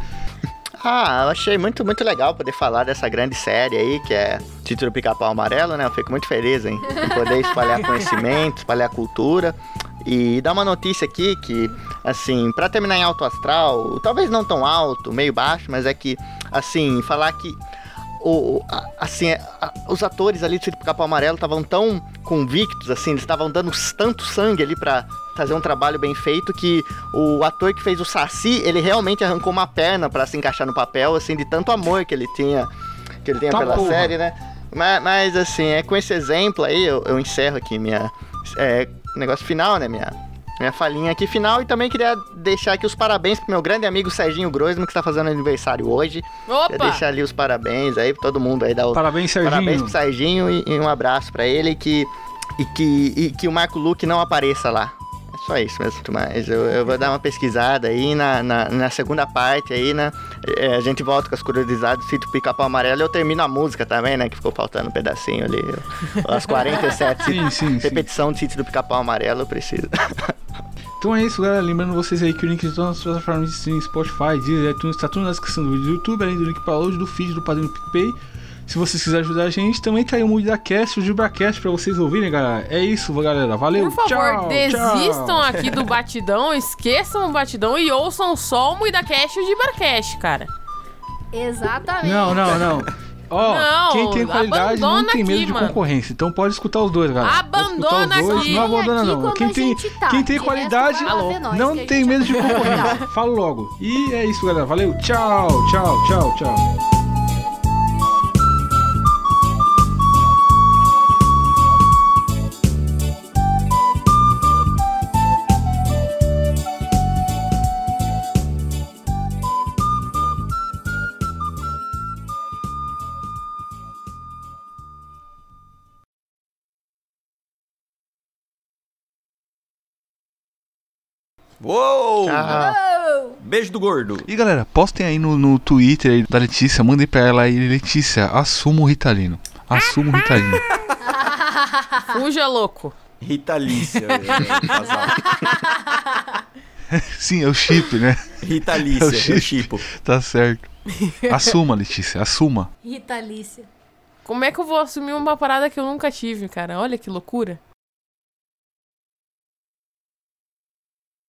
Speaker 3: Ah, eu achei muito, muito legal poder falar dessa grande série aí, que é Título Pica-Pau Amarelo, né? Eu fico muito feliz em, em poder espalhar conhecimento, espalhar cultura. E dar uma notícia aqui que, assim, pra terminar em alto astral, talvez não tão alto, meio baixo, mas é que, assim, falar que o, a- assim, a- os atores ali do Pica-Pau Amarelo estavam tão convictos, assim, eles estavam dando tanto sangue ali pra fazer um trabalho bem feito que o ator que fez o Saci, ele realmente arrancou uma perna pra se encaixar no papel, assim, de tanto amor que ele tinha, que ele tinha
Speaker 2: Tá
Speaker 3: pela
Speaker 2: porra.
Speaker 3: série, né? Mas, mas, assim, é com esse exemplo aí, eu, eu encerro aqui minha é, negócio final, né? Minha, minha falinha aqui final. E também queria deixar aqui os parabéns pro meu grande amigo Serginho Groisman, que está fazendo aniversário hoje. Queria
Speaker 6: Opa!
Speaker 3: deixar ali os parabéns aí pra todo mundo aí. Dar o,
Speaker 2: Parabéns, Serginho.
Speaker 3: Parabéns pro Serginho e, e um abraço pra ele que, e, que, e que o Marco Luque não apareça lá. É só isso mesmo, mas eu, eu vou dar uma pesquisada aí na, na, na segunda parte aí, né? É, a gente volta com as curiosidades do sítio Pica-Pau Amarelo. Eu termino a música também, né? Que ficou faltando um pedacinho ali. As 47
Speaker 2: Sim, sim, sim.
Speaker 3: repetição do sítio do Pica-Pau Amarelo, eu preciso.
Speaker 2: Então é isso, galera. Lembrando vocês aí que o link de todas as plataformas de streaming, Spotify, Deezer, iTunes, tá tudo na descrição do vídeo do YouTube, além do link para hoje do feed do Padrinho PicPay. Se vocês quiserem ajudar a gente, também caiu o Mude da Cast, o Gibracast pra vocês ouvirem, galera. É isso, galera. Valeu,
Speaker 6: Por favor,
Speaker 2: tchau,
Speaker 6: desistam
Speaker 2: tchau.
Speaker 6: aqui do batidão, esqueçam o batidão e ouçam só o Muidacast e o Gibarcast, cara.
Speaker 5: Exatamente.
Speaker 2: Não, não, não. Ó,
Speaker 6: Não,
Speaker 2: quem tem qualidade não
Speaker 6: abandona
Speaker 2: tem medo
Speaker 6: aqui,
Speaker 2: de
Speaker 6: mano.
Speaker 2: concorrência. Então pode escutar os dois, galera. Escutar os
Speaker 6: Abandona
Speaker 2: dois,
Speaker 6: aqui.
Speaker 2: Não abandona, não.
Speaker 5: aqui quando
Speaker 2: Quem tem,
Speaker 5: tá.
Speaker 2: quem tem
Speaker 5: De
Speaker 2: qualidade
Speaker 5: nós,
Speaker 2: não tem medo de concorrer. Falo logo. E é isso, galera. Valeu. Tchau, tchau, tchau, tchau.
Speaker 4: Uou!
Speaker 3: Tchau.
Speaker 4: Beijo do gordo.
Speaker 7: E galera, postem aí no, no Twitter aí da Letícia, mandem pra ela aí, Letícia, assuma o Ritalino. Assuma o Ritalino.
Speaker 6: Fuja, louco.
Speaker 4: Ritalícia. é.
Speaker 7: Sim, é o chip, né?
Speaker 4: Ritalícia,
Speaker 7: É o
Speaker 4: eu
Speaker 7: chip.
Speaker 4: chipo.
Speaker 7: Tá certo. Assuma, Letícia, assuma.
Speaker 5: Rita Alicia.
Speaker 6: Como é que eu vou assumir uma parada que eu nunca tive, cara? Olha que loucura.